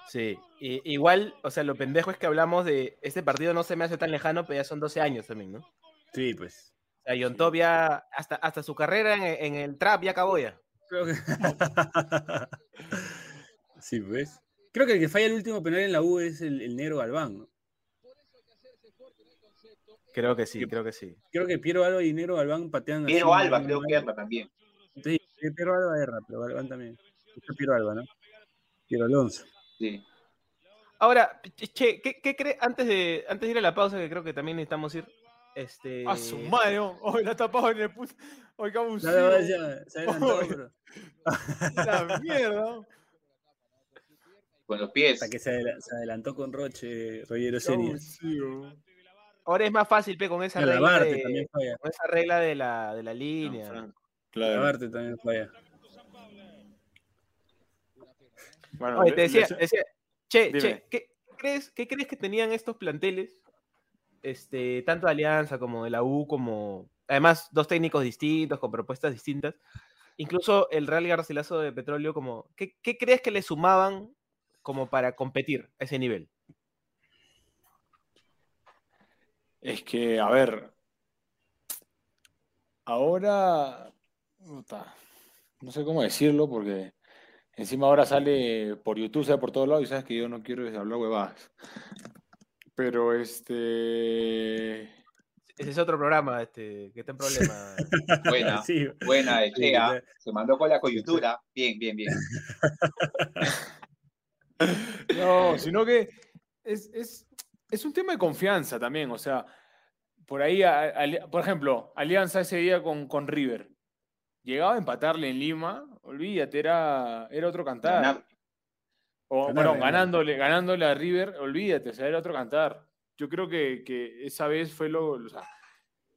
Sí, y- igual, o sea, lo pendejo es que hablamos de este partido no se me hace tan lejano, pero ya son 12 años también, ¿no? Sí, pues. Sea, John Top ya, hasta, hasta su carrera en, en el trap ya acabó ya. Creo que... *laughs* sí, pues. Creo que el que falla el último penal en la U es el, el negro Galván, ¿no? Creo que sí, creo que sí. Creo que Piero Alba y Negro Galván patean. así, Piero Alba muy creo que erra también. Sí, Piero Alba erra, pero Galván también. Este Piero Alba, ¿no? Piero Alonso. Sí. Ahora, che, ¿qué, qué crees? Antes de, antes de ir a la pausa, que creo que también necesitamos ir. Este... A su madre, oh, hoy la tapado en el puto. Oye, qué más ya, se adelantó. *laughs* La mierda. Con los pies. Hasta que se, adela- se adelantó con Roche, Qué Osenia. abusivo. Ahora es más fácil, pe, con esa La regla de, también falla. con esa regla de la, de la línea. La Claro. Labarte también falla. Bueno, Oye, te decía, decía, che, Dime. che, ¿qué crees, ¿qué crees que tenían estos planteles? Este, tanto de Alianza como de la U, como además dos técnicos distintos, con propuestas distintas. Incluso el Real Garcilaso de Petróleo, como, ¿qué, crees que le sumaban como para competir a ese nivel? Es que, a ver, ahora, no sé cómo decirlo porque encima ahora sale por YouTube, sale por todos lados y sabes que yo no quiero hablar huevadas. Pero este, Ese es otro programa, este, que está en problema. *laughs* Buena, Sí, buena, sí. Se mandó con la coyuntura. Bien, bien, bien. *laughs* no, sino que es, es, es un tema de confianza también, o sea, por ahí, a- por ejemplo, Alianza ese día con, con River, llegaba a empatarle en Lima, olvídate, era, era otro cantar. O, Ganar, bueno, ganándole, ganándole a River, olvídate, o sea, era otro cantar. Yo creo que, que esa vez fue lo, o sea,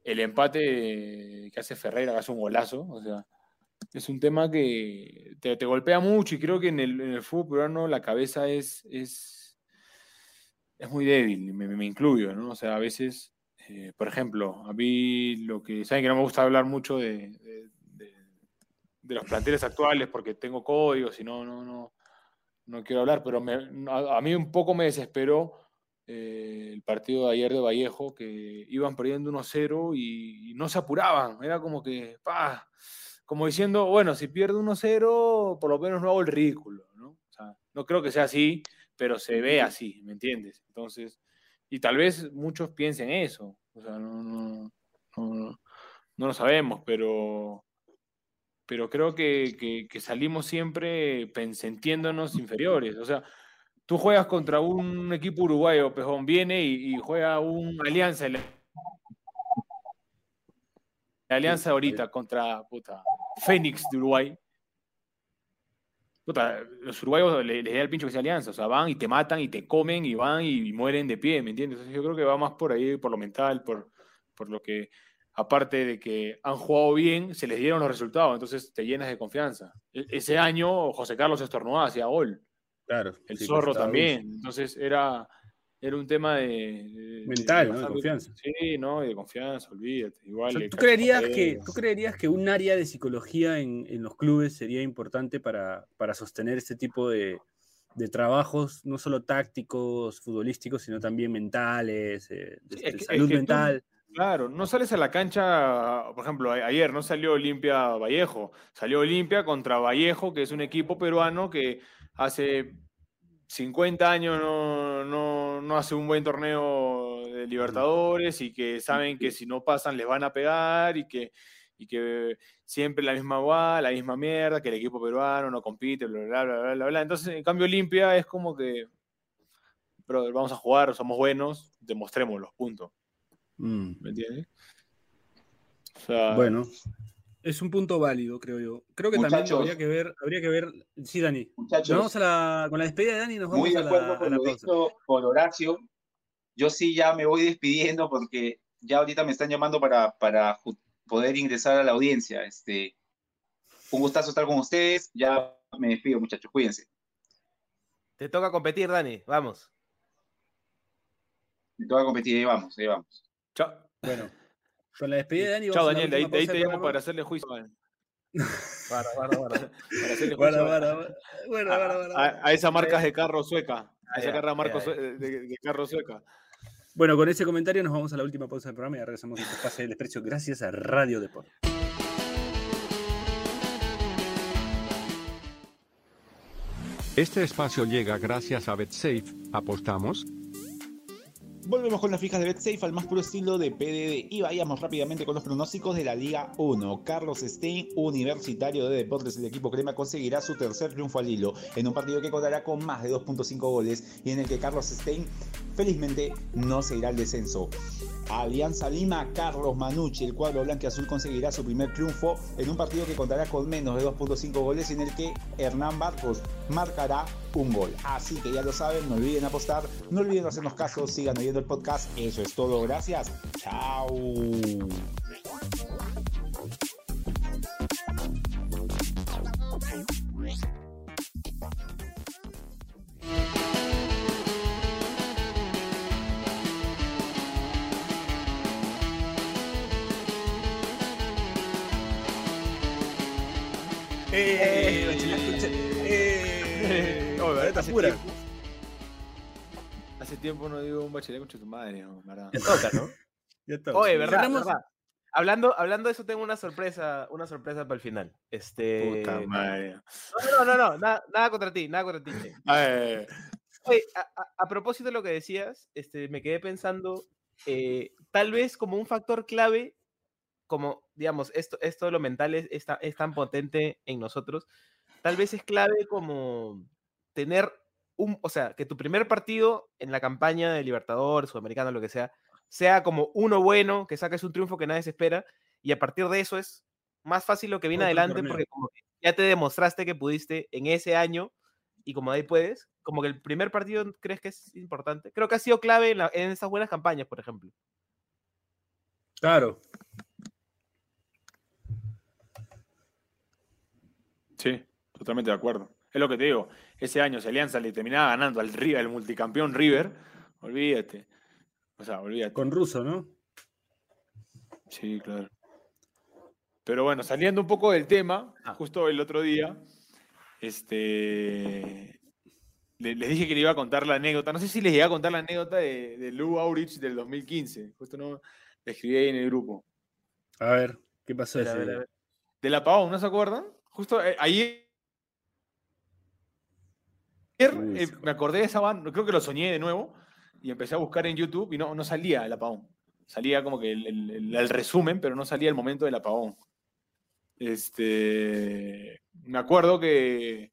el empate que hace Ferreira, que hace un golazo, o sea, es un tema que te, te golpea mucho y creo que en el, en el fútbol peruano la cabeza es, es, es muy débil, me, me incluyo, ¿no? O sea, a veces, eh, por ejemplo, a mí lo que, saben que no me gusta hablar mucho de, de- de- de los planteles actuales porque tengo códigos y no, no, no, no quiero hablar, pero me- a, a mí un poco me desesperó eh, el partido de ayer de Vallejo, que iban perdiendo 1-0 y, y no se apuraban, era como que, pa, como diciendo, bueno, si pierdo 1-0, por lo menos no hago el ridículo, ¿no? O sea, no creo que sea así, pero se ve así, ¿me entiendes? Entonces, y tal vez muchos piensen eso, o sea, no, no, no, no lo sabemos, pero, pero creo que, que- que salimos siempre sintiéndonos inferiores, o sea, tú juegas contra un equipo uruguayo, Pejón, viene y, y juega un Alianza, la la Alianza ahorita contra puta, Fénix de Uruguay. Puta, los uruguayos le- les da el pincho que sea Alianza, o sea, van y te matan y te comen y van y mueren de pie, ¿me entiendes? Entonces, yo creo que va más por ahí, por lo mental, por, por lo que, aparte de que han jugado bien, se les dieron los resultados, entonces te llenas de confianza. E- ese año José Carlos estornudaba, hacía gol. Claro. El sí, zorro también. Entonces era, era un tema de, de- Mental, de ¿no? De confianza. Sí, no, y de confianza, olvídate. Igual O sea, de ¿tú, creerías que, cachetadeo. ¿Tú creerías que un área de psicología en, en los clubes sería importante para, para sostener este tipo de, de trabajos, no solo tácticos, futbolísticos, sino también mentales, eh, de, Sí, de es que- es salud que mental? Claro, no sales a la cancha, por ejemplo, ayer no salió Olimpia Vallejo, salió Olimpia contra Vallejo, que es un equipo peruano que hace 50 años no, no, no hace un buen torneo de Libertadores y que saben que si no pasan les van a pegar y que, y que siempre la misma guay, la misma mierda, que el equipo peruano no compite, bla, bla, bla, bla, bla, bla. Entonces, en cambio, Olimpia es como que, brother, vamos a jugar, somos buenos, demostrémoslo, punto. Mm, ¿Me entiendes? O sea, Bueno, es un punto válido, creo yo. Creo que también habría que ver, habría que ver. Sí, Dani. Muchachos, Nos vamos a la, con la despedida de Dani, nos vamos muy de a la, acuerdo a con la lo dicho por Horacio. Yo sí ya me voy despidiendo porque ya ahorita me están llamando para, para poder ingresar a la audiencia. Este, un gustazo estar con ustedes. Ya me despido, muchachos. Cuídense. Te toca competir, Dani. Vamos. Me toca competir. Ahí vamos, ahí vamos. Chao. Bueno, con la despedida de Dani. Chao, Daniel, de ahí, de ahí te llamo para hacerle juicio. Para hacerle Guarda, juicio a- guarda, guarda. *laughs* Bueno, a, esa marca de carro sueca. A esa carga marco sue- de, de carro sueca. Bueno, con ese comentario nos vamos a la última pausa del programa y ya regresamos a este espacio del desprecio gracias a Radio Deport. Este espacio llega gracias a BetSafe. ¿Apostamos? Volvemos con las fijas de BetSafe al más puro estilo de PDD y vayamos rápidamente con los pronósticos de la Liga 1. Carlos Stein, universitario de deportes del equipo Crema, conseguirá su tercer triunfo al hilo en un partido que contará con más de 2.5 goles y en el que Carlos Stein felizmente no se irá al descenso. Alianza Lima, Carlos Manucci, el cuadro blanco azul conseguirá su primer triunfo en un partido que contará con menos de 2.5 goles en el que Hernán Barcos marcará un gol. Así que ya lo saben, no olviden apostar, no olviden hacernos caso, sigan oyendo el podcast. Eso es todo, gracias. Chao. ¡Eh! ¡Eh! Hace pura. tiempo- Hace tiempo no digo un bachelet con tu madre, no, ¿verdad? Ya toca, ¿no? *laughs* Ya. Oye, ¿verdad? Verdad. Hablando, hablando de eso, tengo una sorpresa, una sorpresa para el final. Este. Puta madre. No, no, no, no, nada, nada contra ti, nada contra ti. *laughs* Ay, Oye, a, a- a propósito de lo que decías, este, me quedé pensando, eh, tal vez como un factor clave, como, digamos, esto, esto de lo mental es, es es tan potente en nosotros, tal vez es clave como tener un, o sea, que tu primer partido en la campaña de Libertadores, Sudamericano, lo que sea, sea como uno bueno, que saques un triunfo que nadie se espera, y a partir de eso es más fácil lo que viene Otro adelante, torneo. porque como que ya te demostraste que pudiste en ese año, y como de ahí puedes, como que el primer partido crees que es importante. Creo que ha sido clave en, la- en esas buenas campañas, por ejemplo. Claro. Sí, totalmente de acuerdo. Es lo que te digo. Ese año si Alianza le terminaba ganando al River, el multicampeón River, olvídate. O sea, olvídate. Con ruso, ¿no? Sí, claro. Pero bueno, saliendo un poco del tema, Ah. justo el otro día, este, le- les dije que le iba a contar la anécdota. No sé si les llegué a contar la anécdota de, de Lou Aurich del 2015. Justo no la escribí ahí en el grupo. A ver, ¿qué pasó A ver, a ese ver, a día? ver. Del apagón, ¿no se acuerdan? Justo eh, ayer Uy, eh, me acordé de esa banda, creo que lo soñé de nuevo y empecé a buscar en YouTube y no, no salía el apagón. Salía como que el, el- el- el resumen, pero no salía el momento del apagón. Este, me acuerdo que,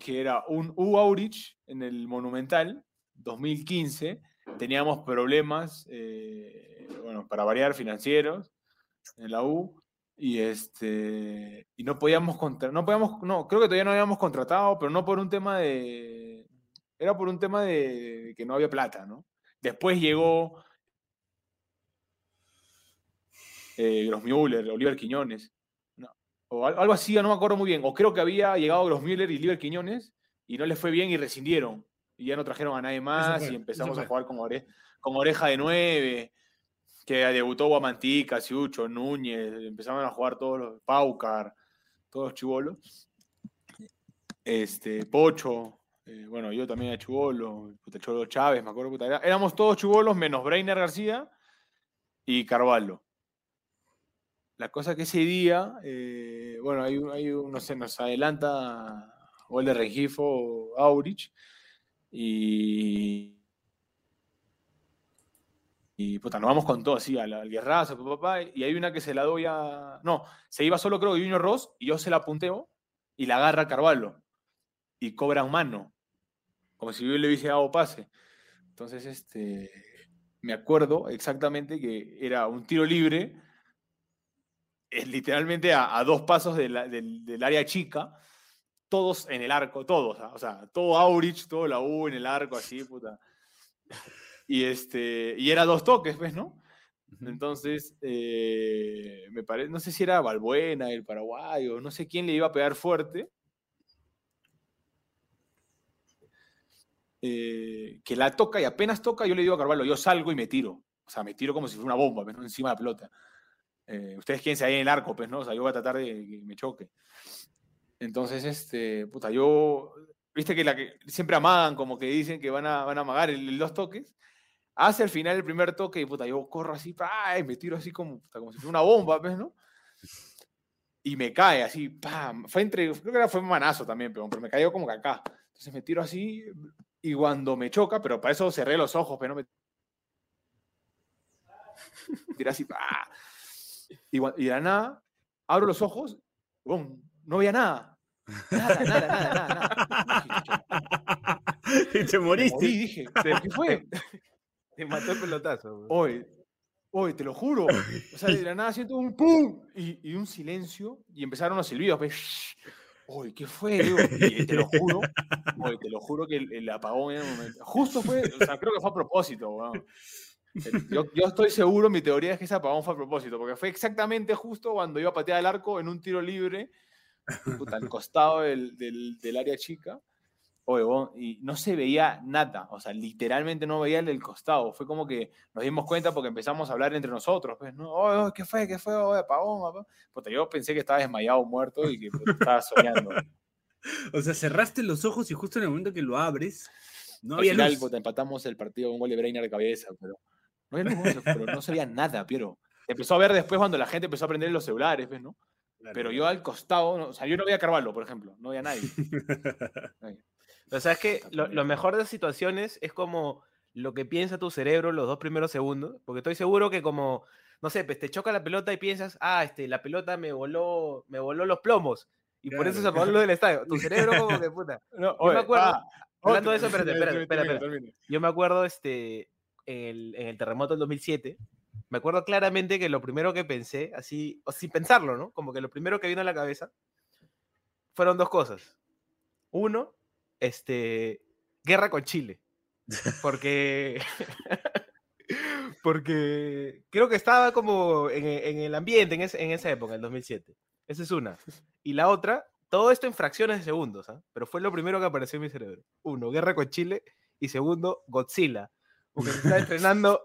que era un U Aurich en el Monumental 2015. Teníamos problemas, eh, bueno, para variar, financieros en la U. Y este y no podíamos contra, no podíamos, no, creo que todavía no habíamos contratado, pero no por un tema de era por un tema de que no había plata, ¿no? Después llegó eh, Grossmüller, Oliver Quiñones, no, o al- algo así, no me acuerdo muy bien, o creo que había llegado Grossmüller y Oliver Quiñones y no les fue bien y rescindieron y ya no trajeron a nadie más fue, y empezamos a jugar con, ore- con oreja de nueve que debutó Guamantica, Ciucho, Núñez, empezaron a jugar todos los Paucar, todos los chivolos. Este, Pocho, eh, bueno, yo también era chivolo, Cholo Chávez, me acuerdo, puta, era- éramos todos chivolos menos Brainer García y Carvalho. La cosa que ese día, eh, bueno, hay, hay no sé, nos adelanta el de Rengifo o Aurich y, y puta, nos vamos con todo así, al, al guerrazo, pa, pa, pa, y hay una que se la doy a. No, se iba solo, creo, Junior Ross, y yo se la punteo y la agarra Carvalho. Y cobra un mano. Como si yo le hubiese dado pase. Entonces, este. Me acuerdo exactamente que era un tiro libre, eh, literalmente a, a dos pasos de del área chica, todos en el arco, todos, ¿ah? o sea, todo Aurich, todo la U en el arco, así, puta. Y, este, y era dos toques, ¿ves, no? Entonces, eh, me parece, no sé si era Balbuena, el paraguayo, no sé quién le iba a pegar fuerte. eh, que la toca y apenas toca, yo le digo a Carvalho, yo salgo y me tiro. O sea, me tiro como si fuera una bomba, ¿ves, no? encima de la pelota. Eh, ustedes quédense ahí en el arco, pues, ¿no? O sea, yo voy a tratar de que me choque. Entonces, este, puta, yo, viste que, la que siempre amagan, como que dicen que van a, van a amagar el, dos toques. Hace al final el primer toque y puta, yo corro así, ¡ay! me tiro así como, puta, como si fuera una bomba, ¿ves, no? y me cae así, ¡pam! Fue entre, creo que era, fue un manazo también, pero, pero me cayó como que acá. Entonces me tiro así y cuando me choca, pero para eso cerré los ojos, pero no me tiré así, ¡pah! Y, y de la nada, abro los ojos, ¡bum! no veía nada. Nada, nada, nada, nada. nada. Y *laughs* te Me moriste. morí, dije, ¿qué fue? Te mató el pelotazo. Hoy, hoy, te lo juro. O sea, de la nada siento un pum y, un silencio y empezaron los silbidos. pues, *laughs* ¿qué fue? Y te lo juro, oye, te lo juro que el, el apagón en un momento- Justo fue, o sea, creo que fue a propósito, weón. Yo, yo estoy seguro, mi teoría es que ese apagón fue a propósito, porque fue exactamente justo cuando iba a patear el arco en un tiro libre, al costado del área chica. Oye, y no se veía nada, o sea, literalmente no veía el del costado. Fue como que nos dimos cuenta porque empezamos a hablar entre nosotros. Pues, ¿no? Oye, oye, ¿qué fue? ¿Qué fue? Oye, apagón, yo pensé que estaba desmayado, muerto y que estaba soñando. *laughs* O sea, cerraste los ojos y justo en el momento que lo abres, no Al había final, luz. puta, empatamos el partido con un gol de Breiner de cabeza, pero no, había luz, pero no se veía nada, Piero. Empezó a ver después cuando la gente empezó a prender los celulares, ¿ves, no? Claro, Pero yo al costado, no- o sea, yo no veía a Carvalho, por ejemplo, no veía a nadie. Nadie. *laughs* O sea, es que lo, lo mejor de las situaciones es como lo que piensa tu cerebro los dos primeros segundos, porque estoy seguro que como, no sé, pues te choca la pelota y piensas, ah, este, la pelota me voló, me voló los plomos, y por eso Claro. se apagó lo del estadio. Tu *laughs* cerebro como que, puta. No, Yo me acuerdo- ah, hablando de eso, espérate, *laughs* espérate, espérate, espérate. Yo me acuerdo, este, en el, en el terremoto del 2007, me acuerdo claramente que lo primero que pensé, así, o sin pensarlo, ¿no? Como que lo primero que vino a la cabeza fueron dos cosas. Uno, este, guerra con Chile. Porque, *laughs* porque creo que estaba como en, e- en el ambiente en, ese- en esa época, en 2007. Esa es una. Y la otra, todo esto en fracciones de segundos, ¿ah? pero fue lo primero que apareció en mi cerebro. Uno, guerra con Chile. Y segundo, Godzilla. Porque se está estrenando,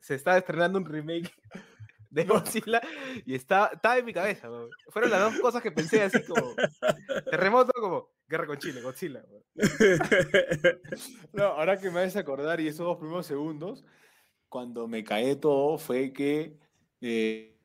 se está estrenando un remake *laughs* de Godzilla y está, estaba en mi cabeza. weón. Fueron las dos cosas que pensé así como terremoto, como guerra con Chile, Godzilla. *laughs* No, ahora que me haces acordar y esos dos primeros segundos, cuando me caí todo fue que eh,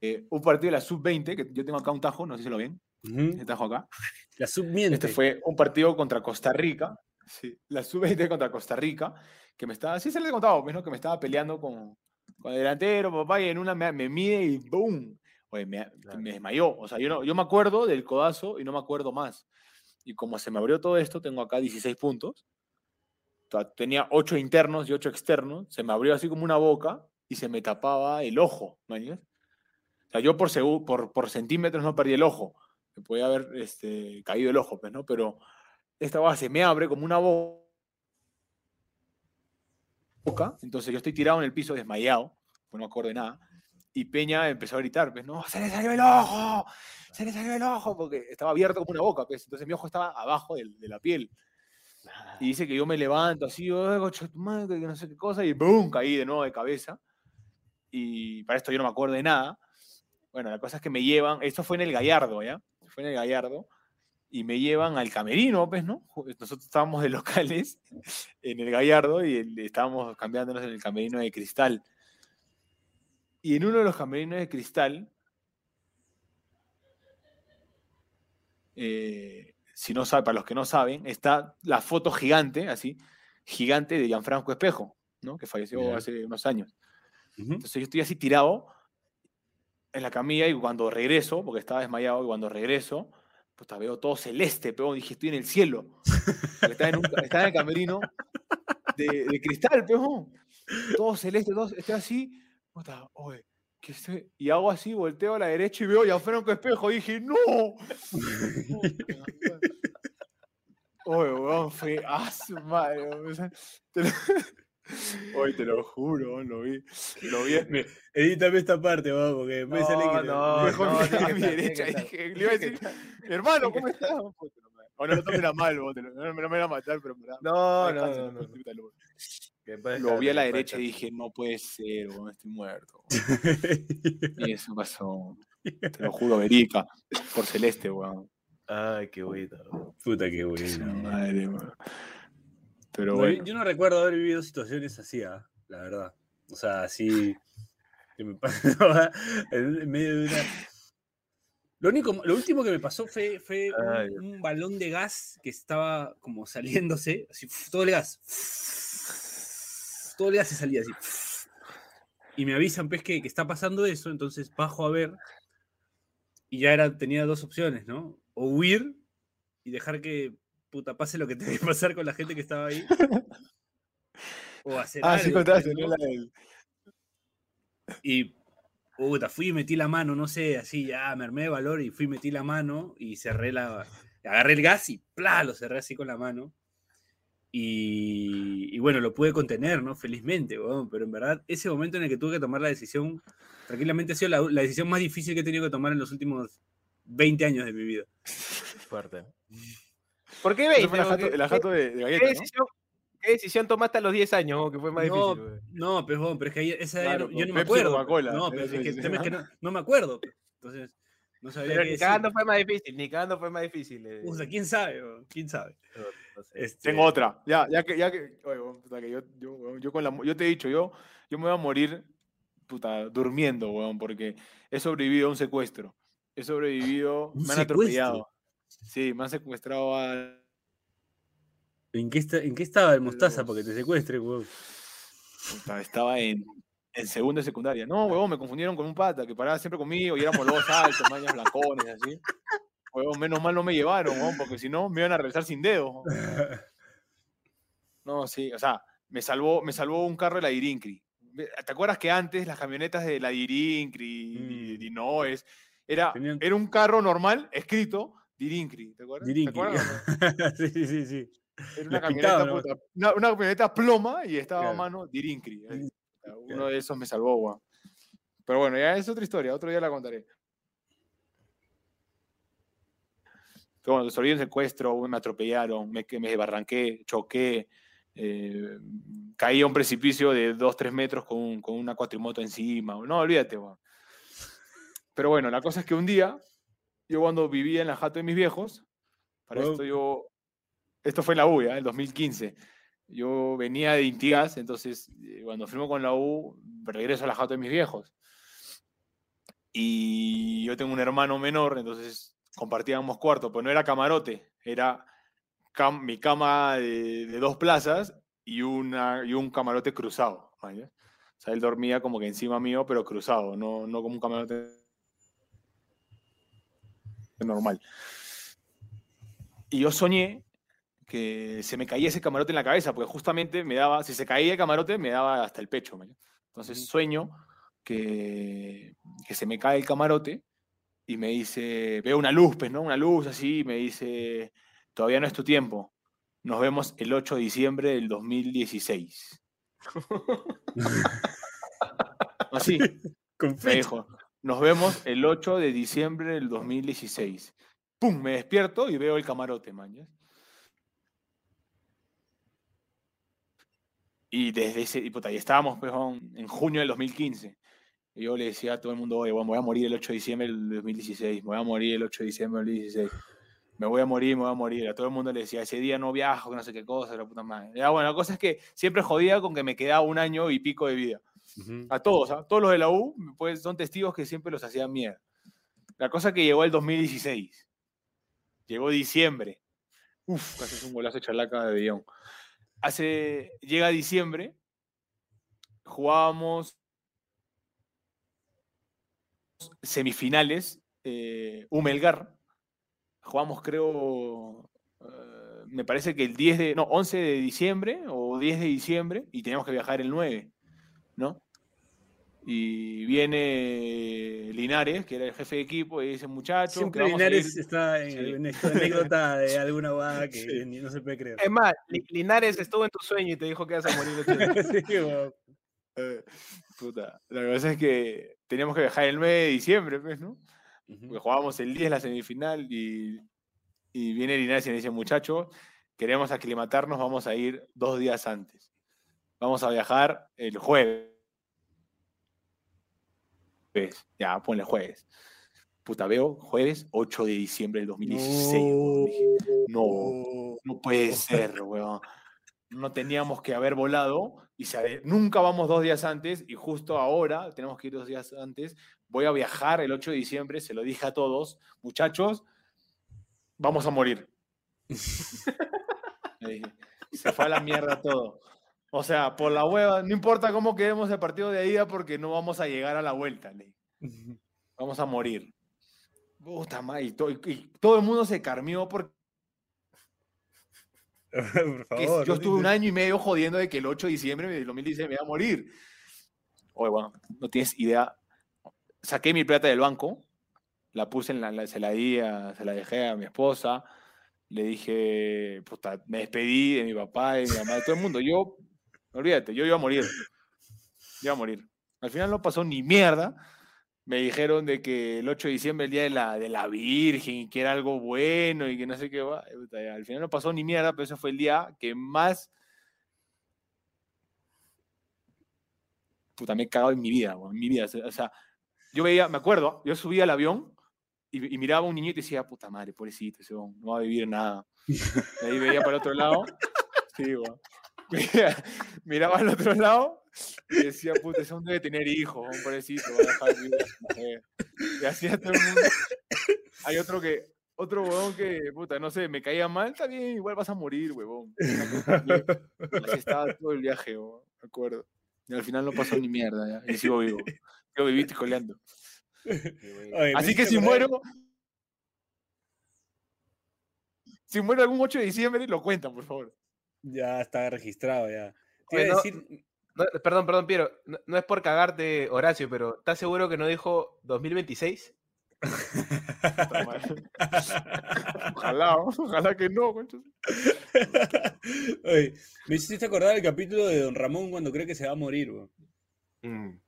eh, un partido de la sub-20, que yo tengo acá un tajo, no sé si lo ven, Ujú. este tajo acá. La submiente. Este fue un partido contra Costa Rica, sí, la sub-20 contra Costa Rica, que me estaba, sí se les he contado, ¿no? que me estaba peleando con, con el delantero, papá, y en una me, me mide y ¡boom! Oye, me, me desmayó. O sea, yo, no, yo me acuerdo del codazo y no me acuerdo más. Y como se me abrió todo esto, tengo acá 16 puntos. Tenía 8 internos y 8 externos. Se me abrió así como una boca y se me tapaba el ojo. ¿no? O sea, yo por, por, por centímetros no perdí el ojo. Me podía haber este, caído el ojo, pues, ¿no? Pero esta base se me abre como una bo- boca. Entonces yo estoy tirado en el piso desmayado, pues no me acuerdo de nada. Y Peña empezó a gritar, pues, no, se le salió el ojo, se le salió el ojo, porque estaba abierto como una boca, pues. Entonces mi ojo estaba abajo del- de, la piel. Y dice que yo me levanto así, "Ay, coche tu madre", que no sé qué cosa, y ¡boom! caí de nuevo de cabeza. Y para esto yo no me acuerdo de nada. Bueno, la cosa es que me llevan, esto fue en el Gallardo, ¿ya? Fue en el Gallardo, y me llevan al camerino, pues, ¿no? Nosotros estábamos de locales en el Gallardo y estábamos cambiándonos en el camerino de cristal. Y en uno de los camerinos de cristal, eh, si no sabe, para los que no saben, está la foto gigante, así, gigante de Gianfranco Espejo, ¿no? Que falleció hace unos años. Ujú. Entonces yo estoy así tirado en la camilla y cuando regreso, porque estaba desmayado, y cuando regreso, puta, veo todo celeste, pero dije, estoy en el cielo. Estaba en, un, estaba en el camerino de, de cristal, peón. Todo celeste, todo, estoy así, puta, oye. Y hago así, volteo a la derecha y veo ya Franco Espejo y dije, ¡no! *laughs* Oye, weón, fue a su madre, weón, o sea, te lo- *laughs* juro, lo vi. Lo vi. Me- Edítame esta parte, vamos, porque después sale que. no, no, que mi derecha. dije, le iba a decir, hermano, ¿cómo estás? No, O no lo tomen a mal, vos, te lo- no, me- no me van a matar, pero No, no, no, no. puta, lo- vi a la derecha y dije, no puede ser, estoy muerto. *laughs* Y eso pasó. Te lo juro, Verica. Por celeste, weón. Ay, qué bonito. Puta, qué bueno. Madre, weón. Pero No, yo- bueno. Yo no recuerdo haber vivido situaciones así, ah, la verdad. O sea, así. que me *laughs* pasaba en medio de una. Lo, único, lo último que me pasó fue, fue un- un, balón de gas que estaba como saliéndose, así, *laughs* todo el gas. Todo el gas se salía así. Y me avisan, pues, que, que está pasando eso, entonces bajo a ver. Y ya era, tenía dos opciones, ¿no? O huir y dejar que puta pase lo que tenga que pasar con la gente que estaba ahí. *laughs* O hacer Ah, sí algo, contaste, pues, ¿no? ¿no? La del- Y puta, fui y metí la mano, no sé, así ya me armé de valor y fui y metí la mano y cerré la. Agarré el gas y ¡plá! lo cerré así con la mano. Y, y bueno, lo pude contener, ¿no? Felizmente, weón, pero en verdad, ese momento en el que tuve que tomar la decisión, tranquilamente ha sido la, la decisión más difícil que he tenido que tomar en los últimos 20 años de mi vida. Fuerte. ¿Por qué Ese 20? fue el weón? ajato- el ¿Qué- ajato de, de ¿Qué, galleta, ¿no? decisión, qué decisión tomaste a los 10 años, que fue más no, difícil? no, weón, pero es que esa Claro, no- yo no me Pepsi o acuerdo. No, pero es que el tema es que no, no me acuerdo. pues. Entonces, no sabría Pero qué ni cagando fue más difícil, ni cagando fue más difícil. eh. Puta, quién sabe, weón, quién sabe. No, no sé. Este, Tengo otra. Ya, ya que, ya que, oye, puta, que yo, yo, yo con la, yo te he dicho, yo, yo me voy a morir, puta, durmiendo, weón, porque he sobrevivido a un secuestro. He sobrevivido, *laughs* ¿Un me han secuestro? atropellado. Sí, me han secuestrado a... ¿En qué, está, ¿En qué estaba el mostaza para que te secuestre, weón? estaba en, en segundo de secundaria. No, huevón, me confundieron con un pata que paraba siempre conmigo y éramos los altos, mañas blancones, así. Huevón, menos mal no me llevaron, huevón, porque si no me iban a regresar sin dedos. *laughs* No, sí, o sea, me salvó, me salvó un carro de la Dirincri. ¿Te acuerdas que antes las camionetas de la Dirincri, Mm. Dinoes, era, Tenían- era un carro normal escrito Dirincri, ¿te acuerdas? ¿Te Dirincri. acuerdas no? *laughs* sí, sí, sí, sí. Era una camioneta, ¿no? puta, una, una camioneta ploma y estaba a mano Dirincri. eh. Uno claro. de esos me salvó, weón. Pero bueno, ya es otra historia, otro día la contaré. Bueno, resolví un secuestro, me atropellaron, me, desbarranqué, choqué, eh, caí a un precipicio de 2-3 metros con, un- con una cuatrimoto encima. No, olvídate, weón. Pero bueno, la cosa es que un día, yo cuando vivía en la jato de mis viejos, para Wow. esto yo, esto fue en la U, ya, en el 2015. Yo venía de Intigas, entonces eh, cuando firmo con la U, regreso a la jato de mis viejos. Y yo tengo un hermano menor, entonces compartíamos cuarto, pues no era camarote, era cam- mi cama de, de dos plazas y, una, y un camarote cruzado. ¿maña? O sea, él dormía como que encima mío, pero cruzado, no, no como un camarote normal. Y yo soñé que se me caía ese camarote en la cabeza, porque justamente me daba, si se caía el camarote, me daba hasta el pecho. Entonces sueño que, que se me cae el camarote y me dice, veo una luz, pues, ¿no? Una luz así, y me dice, todavía no es tu tiempo. Nos vemos el 8 de diciembre del 2016. *laughs* Así, me dijo, nos vemos el 8 de diciembre del 2016. ¡Pum! Me despierto y veo el camarote, mañas. Y desde ese, y, puta, y estábamos pues, en junio del 2015. Y yo le decía a todo el mundo, oye, me voy a morir el 8 de diciembre del 2016, me voy a morir el 8 de diciembre del 2016. Me voy a morir, me voy a morir. A todo el mundo le decía, ese día no viajo, que no sé qué cosa, la puta madre. Ya, bueno, la cosa es que siempre jodía con que me quedaba un año y pico de vida. A todos, ¿ah? todos los de la U, pues son testigos que siempre los hacían mierda. La cosa que llegó el 2016. Llegó diciembre. Uf, casi es un golazo de chalaca de Billón. Hace, llega diciembre, jugábamos semifinales, eh, Humelgar. Jugamos, creo, eh, me parece que el 10 de, no, 11 de diciembre o 10 de diciembre y teníamos que viajar el 9, ¿no? Y viene Linares, que era el jefe de equipo, y dice, muchachos, Siempre vamos a Linares ir". está en, Sí. en esta anécdota de *laughs* alguna guada que Sí. no se puede creer. Es más, Li- Linares estuvo en tu sueño y te dijo que vas a morir. el 8 de *laughs* Sí. Eh, puta, la cosa es que teníamos que viajar el 9 de diciembre, pues, ¿no? Porque jugábamos el 10 la semifinal y, y viene Linares y me dice, muchachos, queremos aclimatarnos, vamos a ir dos días antes. Vamos a viajar el jueves. Jueves, Ya, ponle jueves. Puta, veo jueves 8 de diciembre del 2016. weón. Dije, no, no puede *laughs* ser, weón. No teníamos que haber volado y se- nunca vamos dos días antes y justo ahora tenemos que ir dos días antes. Voy a viajar el 8 de diciembre, se lo dije a todos, muchachos, vamos a morir. *laughs* Se fue a la mierda todo. O sea, por la hueva, no importa cómo quedemos el partido de ida porque no vamos a llegar a la vuelta. Vamos a morir. Puta madre, y, to- y- y todo el mundo se carmió porque Por *laughs* que favor. yo no estuve un año y medio jodiendo de que el 8 de diciembre del 2016 me iba a morir. Oye, bueno, no tienes idea. Saqué mi plata del banco, la puse en la, la- se la di a- se la dejé a mi esposa, le dije, puta, me despedí de mi papá, de mi mamá, de todo el mundo. Yo, olvídate, yo iba a morir. Iba a morir. Al final no pasó ni mierda. Me dijeron de que el 8 de diciembre, el día de la, de la Virgen, que era algo bueno y que no sé qué va. Al final no pasó ni mierda, pero ese fue el día que más. Puta, me he cagado en mi vida, en mi vida. O sea, yo veía, me acuerdo, yo subía al avión y, miraba a un niñito y decía, puta madre, pobrecito, ese no va a vivir nada. Y ahí veía para el otro lado. Sí, weón. Miraba al otro lado y decía, puta, ese hombre debe tener hijos, un pobrecito, va a dejar. Y así a todo el mundo. Hay otro que, otro huevón que, puta, no sé, me caía mal, está bien, igual vas a morir, huevón. Así estaba todo el viaje, huevón, me acuerdo. Y al final no pasó ni mierda, ya, y sigo vivo. Sigo vivito y coleando. Oye, Así que si muero, si muero algún 8 de diciembre, lo cuentan, por favor. Ya está registrado, ya. Te Oye, iba a no- decir, No, perdón, perdón, Piero. No, no es por cagarte, Horacio, pero ¿estás seguro que no dijo 2026? Puta madre. *laughs* Ojalá, ojalá que no. *laughs* Oye, me hiciste acordar el capítulo de Don Ramón cuando cree que se va a morir, weón. Mm.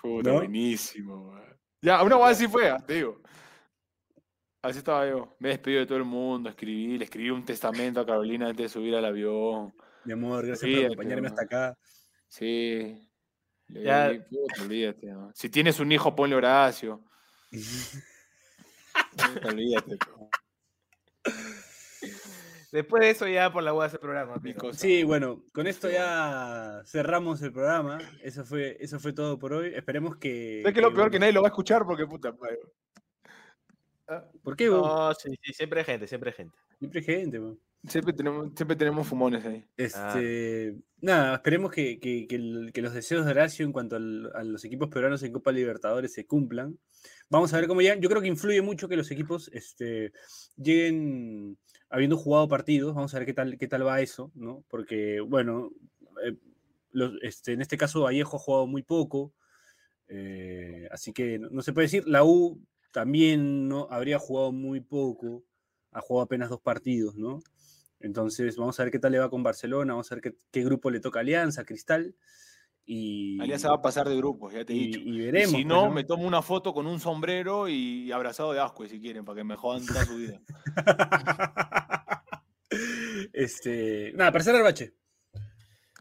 Puta, ¿No? buenísimo, weón. Ya, una vez así fue, ah, te digo. Así estaba yo. Me despedí de todo el mundo, escribí, le escribí un testamento a Carolina antes de subir al avión. Mi amor, gracias por Olvídate, acompañarme hasta acá. Sí. Le Ya- olvídate, ¿no? Si tienes un hijo, ponle Horacio. *laughs* Puta, olvídate, po. Después de eso ya por la hueá ese programa. Sí, bueno, con esto ya cerramos el programa. Eso fue, eso fue todo por hoy. Esperemos que. ¿Sabes qué es lo que, peor? bueno, Que nadie lo va a escuchar porque, puta, madre. ¿Por qué, weón? No, sí, sí, siempre hay gente, siempre hay gente. Siempre hay gente. Siempre tenemos, siempre tenemos fumones ahí. Este, Nada, esperemos que, que- que el- que los deseos de Horacio en cuanto al- a los equipos peruanos en Copa Libertadores se cumplan. Vamos a ver cómo llegan. Yo creo que influye mucho que los equipos este, lleguen habiendo jugado partidos. Vamos a ver qué tal, qué tal va eso, ¿no? Porque, bueno, eh, los- este, en este caso Vallejo ha jugado muy poco. eh, así que no, no se puede decir. La U también no habría jugado muy poco. Ha jugado apenas dos partidos, ¿no? Entonces, vamos a ver qué tal le va con Barcelona, vamos a ver qué, qué grupo le toca Alianza, Cristal. Y, Alianza va a pasar de grupos, ya te he y- dicho. y Y veremos. si pues, no, me tomo una foto con un sombrero y abrazado de asco, si quieren, para que me jodan toda su vida. *laughs* este, nada, para cerrar, Bache.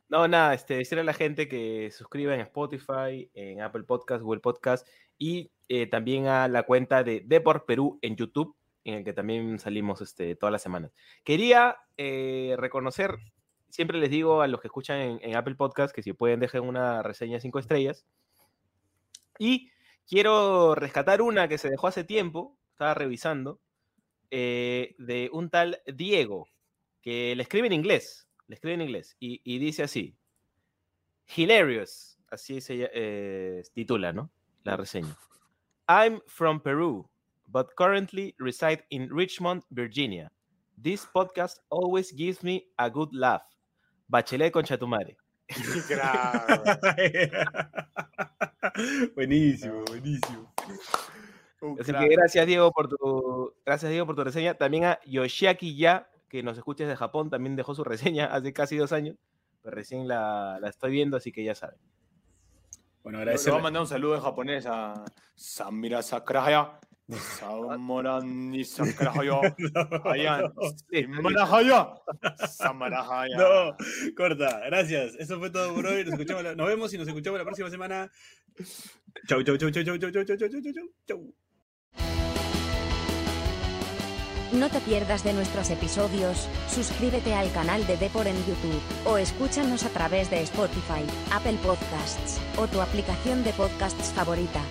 No, nada, este, decirle a la gente que suscriba en Spotify, en Apple Podcast, Google Podcast y eh, también a la cuenta de Deport Perú en YouTube, en el que también salimos este, todas las semanas. Quería eh, reconocer, siempre les digo a los que escuchan en, en Apple Podcast que si pueden dejen una reseña 5 estrellas. Y quiero rescatar una que se dejó hace tiempo, estaba revisando, eh, de un tal Diego, que le escribe en inglés, le escribe en inglés, y, y dice así, Hilarious, así se eh, titula, ¿no? La reseña. I'm from Peru, but currently reside in Richmond, Virginia. This podcast always gives me a good laugh. Bachelet con Chatumare. *laughs* *laughs* buenísimo, buenísimo. Un Así crack. que gracias Diego por tu gracias Diego por tu reseña. También a Yoshiaki Ya, que nos escucha desde Japón, también dejó su reseña hace casi dos años. Pero recién la, la estoy viendo, así que ya saben. Bueno, Le- Le agradecer. voy a mandar un saludo en japonés a Samira Sakraya. Samorani Sakraya. Ayan. Samarahaya. Samarahaya. No, corta, gracias. Eso fue todo por hoy. Nos, escuchamos la- nos vemos y nos escuchamos la próxima semana. Chau, chau, chau, chau, chau, chau, chau, chau, chau, chau, chau. No te pierdas de nuestros episodios, suscríbete al canal de Depor en YouTube, o escúchanos a través de Spotify, Apple Podcasts, o tu aplicación de podcasts favorita.